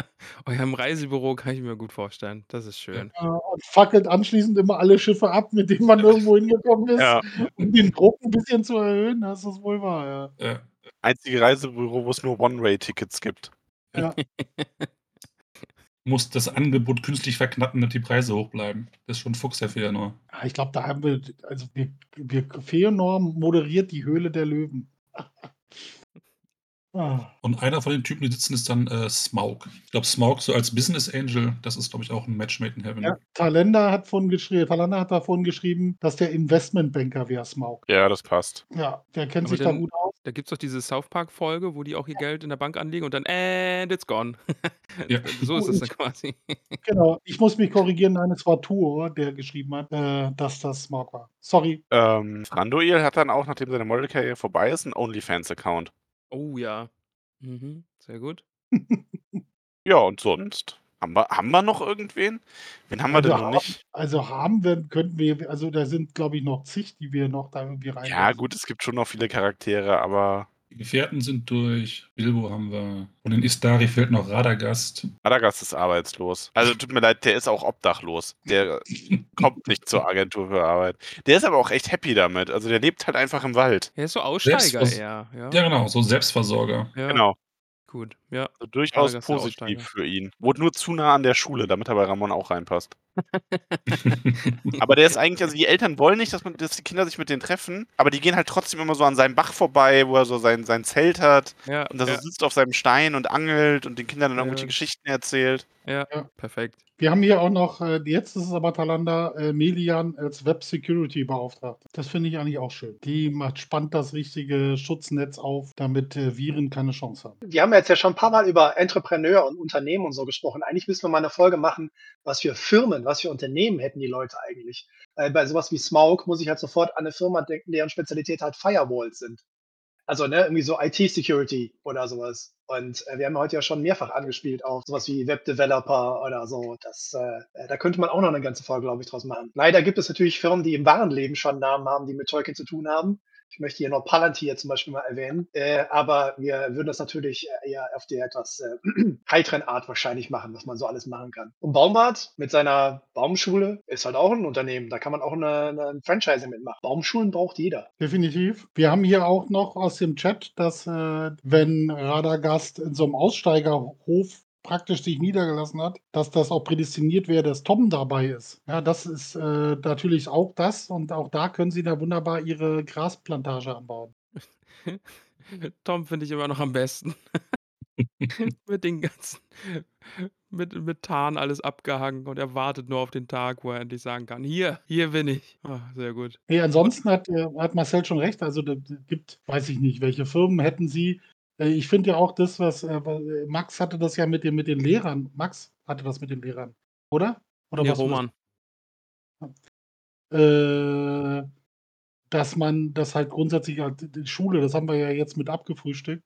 Ja, im Reisebüro kann ich mir gut vorstellen. Das ist schön. Äh, und fackelt anschließend immer alle Schiffe ab, mit denen man irgendwo hingekommen ist, ja, um den Druck ein bisschen zu erhöhen. Das ist wohl wahr, ja. Ja. Einzige Reisebüro, wo es nur One-Way-Tickets gibt. Muss das Angebot künstlich verknappen, damit die Preise hoch bleiben. Das ist schon Fuchs, der Feanor. Ja, ich glaube, da haben wir, also wir, wir Feonor moderiert die Höhle der Löwen. ah. Und einer von den Typen, die sitzen, ist dann äh, Smaug. Ich glaube, Smaug so als Business Angel, das ist, glaube ich, auch ein Match made in heaven. Ja, Talenda hat vorhin geschrieben, Talenda hat davon geschrieben, dass der Investmentbanker wäre, Smaug. Ja, das passt. Ja, der kennt Aber sich da dann- gut aus. Da gibt es doch diese South Park-Folge, wo die auch ihr Geld in der Bank anlegen und dann, and it's gone. Ja. so ist es dann quasi. Genau. Ich muss mich korrigieren, nein, es war Tuor, der geschrieben hat, äh, dass das Smaug war. Sorry. Ähm, Franduil hat dann auch, nachdem seine Modelkarriere vorbei ist, einen OnlyFans-Account. Oh ja. Mhm, sehr gut. Ja, und sonst? Haben wir, haben wir noch irgendwen? Wen haben wir denn Also noch haben- nicht? Also haben wir, könnten wir, also da sind, glaube ich, noch zig, die wir noch da irgendwie rein. Ja, gut, es gibt schon noch viele Charaktere, aber Die Gefährten sind durch. Bilbo haben wir. Und in Istari fehlt noch Radagast. Radagast ist arbeitslos. Also tut mir leid, der ist auch obdachlos. Der kommt nicht zur Agentur für Arbeit. Der ist aber auch echt happy damit. Also der lebt halt einfach im Wald. Er ist so Aussteiger eher. Ja, Ja, genau, so Selbstversorger. ja. Genau. Gut, ja. Also durchaus der positiv für ihn. Wurde nur zu nah an der Schule, damit er bei Ramon auch reinpasst. Aber der ist eigentlich, also die Eltern wollen nicht, dass, man, dass die Kinder sich mit denen treffen, aber die gehen halt trotzdem immer so an seinem Bach vorbei, wo er so sein, sein Zelt hat Ja, und da ja, so sitzt auf seinem Stein und angelt und den Kindern dann Ja. irgendwelche Geschichten erzählt. ja, Ja. perfekt. Wir haben hier auch noch, äh, jetzt ist es aber Talanda, äh, Melian als Web Security Beauftragter. Das finde ich eigentlich auch schön. Die macht, spannt das richtige Schutznetz auf, damit äh, Viren keine Chance haben. Wir haben jetzt ja schon ein paar paar Mal über Entrepreneur und Unternehmen und so gesprochen. Eigentlich müssen wir mal eine Folge machen, was für Firmen, was für Unternehmen hätten die Leute eigentlich. Äh, bei sowas wie Smaug muss ich halt sofort an eine Firma denken, deren Spezialität halt Firewalls sind. Also, ne, irgendwie so IT-Security oder sowas. Und äh, wir haben heute ja schon mehrfach angespielt auf sowas wie Webdeveloper oder so. Das, äh, da könnte man auch noch eine ganze Folge, glaube ich, draus machen. Leider gibt es natürlich Firmen, die im wahren Leben schon Namen haben, die mit Tolkien zu tun haben. Ich möchte hier noch Palantir zum Beispiel mal erwähnen. Äh, aber wir würden das natürlich äh, eher auf der etwas äh, heiteren Art wahrscheinlich machen, was man so alles machen kann. Und Baumbart mit seiner Baumschule ist halt auch ein Unternehmen. Da kann man auch eine, eine ein Franchise mitmachen. Baumschulen braucht jeder. Definitiv. Wir haben hier auch noch aus dem Chat, dass äh, wenn Radagast in so einem Aussteigerhof praktisch sich niedergelassen hat, dass das auch prädestiniert wäre, dass Tom dabei ist. Ja, das ist äh, natürlich auch das und auch da können sie da wunderbar ihre Grasplantage anbauen. Tom finde ich immer noch am besten. mit den ganzen, mit, mit Tarn alles abgehangen und er wartet nur auf den Tag, wo er endlich sagen kann, hier, hier bin ich. Ah, sehr gut. Nee, ansonsten hat, äh, hat Marcel schon recht. Also da gibt, weiß ich nicht, welche Firmen hätten sie. Äh, ich finde ja auch das, was äh, äh, Max hatte das ja mit den, mit den Lehrern. Max hatte das mit den Lehrern, oder? Oder Nee, was? Roman. Äh, dass man das halt grundsätzlich die Schule, das haben wir ja jetzt mit abgefrühstückt.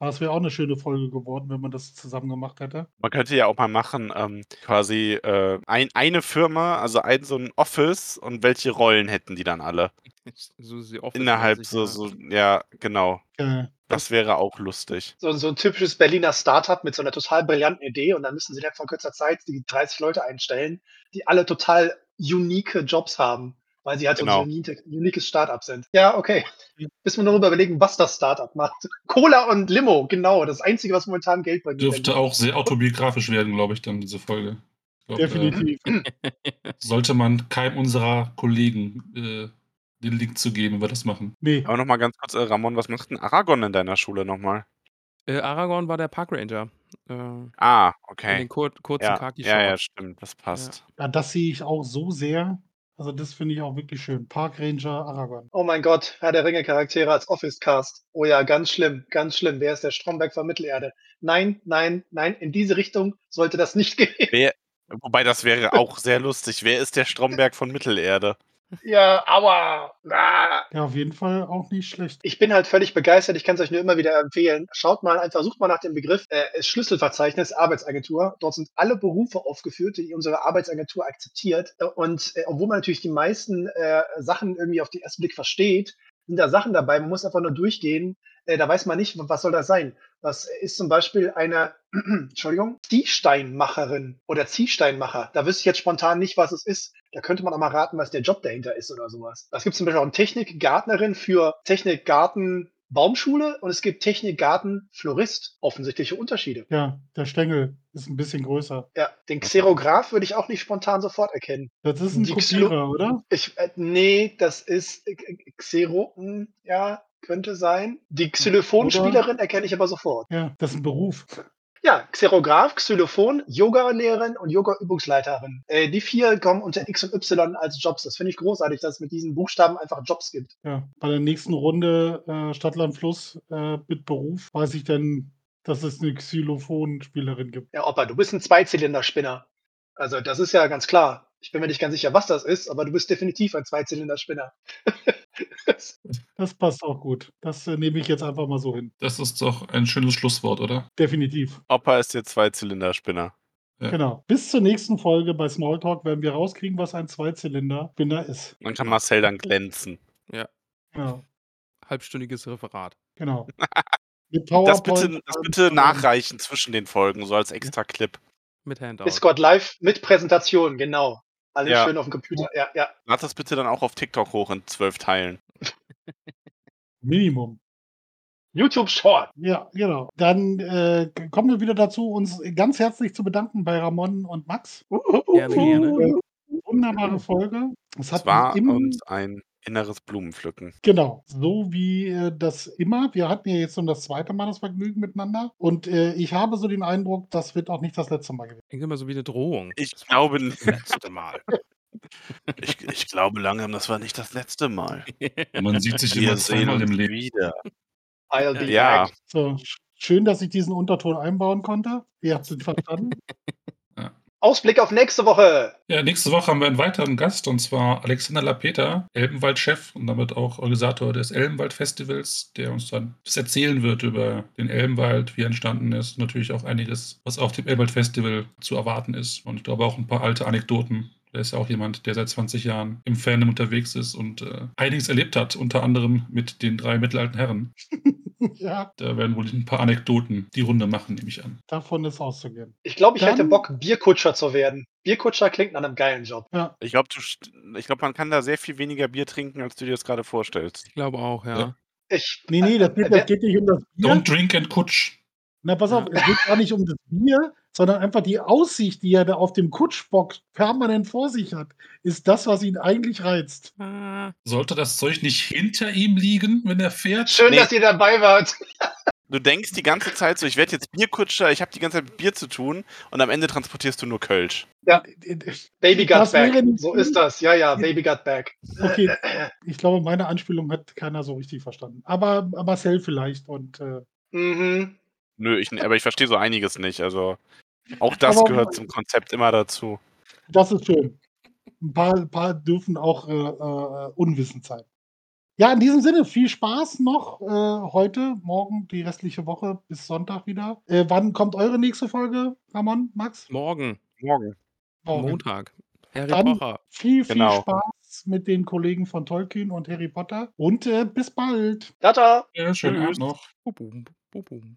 Aber es wäre auch eine schöne Folge geworden, wenn man das zusammen gemacht hätte. Man könnte ja auch mal machen, ähm, quasi äh, ein, eine Firma, also ein so ein Office und welche Rollen hätten die dann alle? So sie Office Innerhalb 90, so, ja. so, ja, genau. Äh, Das wäre auch lustig. So, so ein typisches Berliner Startup mit so einer total brillanten Idee und dann müssen sie innerhalb von kürzer Zeit die 30 Leute einstellen, die alle total unique Jobs haben, weil sie halt Genau. so ein unique, uniques Startup sind. Ja, okay. Müssen wir darüber überlegen, was das Startup macht. Cola und Limo, genau. Das Einzige, was momentan Geld bringt. Dürfte auch sehr autobiografisch werden, glaube ich, dann diese Folge. Glaub, definitiv. Äh, sollte man keinem unserer Kollegen äh, den Link zu geben, wir das machen. Nee. Aber nochmal ganz kurz, äh, Ramon, was macht denn Aragon in deiner Schule nochmal? Äh, Aragorn war der Parkranger. Äh, Ah, In okay. den kur kurzen Ja, Khaki-Shorts. ja, ja, stimmt, das passt. Ja, das sehe ich auch so sehr. Also das finde ich auch wirklich schön. Park Ranger Aragon. Oh mein Gott, Herr der Ringe-Charaktere als Office-Cast. Oh ja, ganz schlimm, ganz schlimm. Wer ist der Stromberg von Mittelerde? Nein, nein, nein, in diese Richtung sollte das nicht gehen. Wer, wobei das wäre auch sehr lustig. Wer ist der Stromberg von Mittelerde? Ja, aua. Ah. Ja, auf jeden Fall auch nicht schlecht. Ich bin halt völlig begeistert. Ich kann es euch nur immer wieder empfehlen. Schaut mal einfach, sucht mal nach dem Begriff äh, Schlüsselverzeichnis Arbeitsagentur. Dort sind alle Berufe aufgeführt, die unsere Arbeitsagentur akzeptiert. Und äh, obwohl man natürlich die meisten äh, Sachen irgendwie auf den ersten Blick versteht, sind da Sachen dabei. Man muss einfach nur durchgehen. Äh, da weiß man nicht, was soll das sein. Was ist zum Beispiel eine, Entschuldigung, Ziehsteinmacherin oder Ziehsteinmacher? Da wüsste ich jetzt spontan nicht, was es ist. Da könnte man auch mal raten, was der Job dahinter ist oder sowas. Es gibt zum Beispiel auch eine Technikgärtnerin für Technikgarten Baumschule und es gibt Technikgarten Florist. Offensichtliche Unterschiede. Ja, der Stängel ist ein bisschen größer. Ja, den Xerograph würde ich auch nicht spontan sofort erkennen. Das ist ein Die Kopierer, oder? Ich, äh, nee, das ist äh, Xero, hm, ja, könnte sein. Die Xylophonspielerin erkenne ich aber sofort. Ja, das ist ein Beruf. Ja, Xerograph, Xylophon, Yoga-Lehrerin und Yoga-Übungsleiterin. Äh, die vier kommen unter X und Y als Jobs. Das finde ich großartig, dass es mit diesen Buchstaben einfach Jobs gibt. Ja, bei der nächsten Runde äh, Stadtland Fluss äh, mit Beruf weiß ich dann, dass es eine Xylophonspielerin gibt. Ja, Opa, du bist ein Zweizylinderspinner. Also, das ist ja ganz klar. Ich bin mir nicht ganz sicher, was das ist, aber du bist definitiv ein Zweizylinderspinner. Das passt auch gut. Das äh, nehme ich jetzt einfach mal so hin. Das ist doch ein schönes Schlusswort, oder? Definitiv. Opa ist der Zweizylinderspinner. Ja. Genau. Bis zur nächsten Folge bei Smalltalk werden wir rauskriegen, was ein Zweizylinder-Spinner ist. Dann kann Marcel dann glänzen. Genau. Halbstündiges Referat. genau. Mit Das bitte, das bitte nachreichen zwischen den Folgen, so als extra Clip. Mit Handout. Discord Live mit Präsentation, genau. Alles Ja. schön auf dem Computer. Ja, ja. Lad das bitte dann auch auf TikTok hoch in zwölf Teilen. Minimum. YouTube Short. Ja, genau. Dann äh, kommen wir wieder dazu, uns ganz herzlich zu bedanken bei Ramon und Max. Gerne, gerne. Wunderbare Folge. Es Es war uns ein inneres Blumenpflücken. genau, so wie äh, das immer. Wir hatten ja jetzt schon das zweite Mal das Vergnügen miteinander. Und äh, ich habe so den Eindruck, das wird auch nicht das letzte Mal gewesen. Klingt immer so wie eine Drohung. Ich glaube nicht. Das letzte Mal. Ich, ich glaube langsam, das war nicht das letzte Mal. Man sieht sich immer sehen zweimal im Leben. wieder. I'll be Ja. back. So, sch- Schön, dass ich diesen Unterton einbauen konnte. Ihr habt es verstanden. Ausblick auf nächste Woche. Ja, nächste Woche haben wir einen weiteren Gast und zwar Alexander Lapeter, Elbenwald-Chef und damit auch Organisator des Elbenwald-Festivals, der uns dann das erzählen wird über den Elbenwald, wie er entstanden ist. Natürlich auch einiges, was auf dem Elbenwald-Festival zu erwarten ist. Und ich glaube auch ein paar alte Anekdoten. Der ist ja auch jemand, der seit 20 Jahren im Fandom unterwegs ist und äh, einiges erlebt hat, unter anderem mit den drei mittelalten Herren. ja, Da werden wohl ein paar Anekdoten die Runde machen, nehme ich an. davon ist auszugehen. Ich glaube, ich Dann- hätte Bock, Bierkutscher zu werden. Bierkutscher klingt nach einem geilen Job. Ich glaube, ich glaub, man kann da sehr viel weniger Bier trinken, als du dir das gerade vorstellst. Ich glaube auch, ja. Ja. Ich, Nee, nee, das geht, Äh, das geht nicht um das Bier. Don't drink and kutsch. Na, pass auf, es geht gar nicht um das Bier, sondern einfach die Aussicht, die er da auf dem Kutschbock permanent vor sich hat, ist das, was ihn eigentlich reizt. Ah, Sollte das Zeug nicht hinter ihm liegen, wenn er fährt? Schön, Nee. dass ihr dabei wart. Du denkst die ganze Zeit so, ich werde jetzt Bierkutscher, ich habe die ganze Zeit mit Bier zu tun und am Ende transportierst du nur Kölsch. Baby got Das back. wäre nicht So gut. ist das. Ja, ja, Baby got back. Okay, ich glaube, meine Anspielung hat keiner so richtig verstanden. Aber Marcel vielleicht und äh, Mhm. Nö, ich, aber ich verstehe so einiges nicht. Also auch das Aber- gehört zum Konzept immer dazu. das ist schön. Ein paar, ein paar dürfen auch äh, äh, unwissend sein. Ja, in diesem Sinne, viel Spaß noch äh, heute, morgen, die restliche Woche bis Sonntag wieder. Äh, wann kommt eure nächste Folge, Ramon, Max? morgen, Morgen. Morgen. Montag. Harry Dann- Potter. Viel, viel Genau. Spaß mit den Kollegen von Tolkien und Harry Potter und äh, bis bald. Tata. Ja, schönen Tschüss. Abend noch. Bubum, bubum.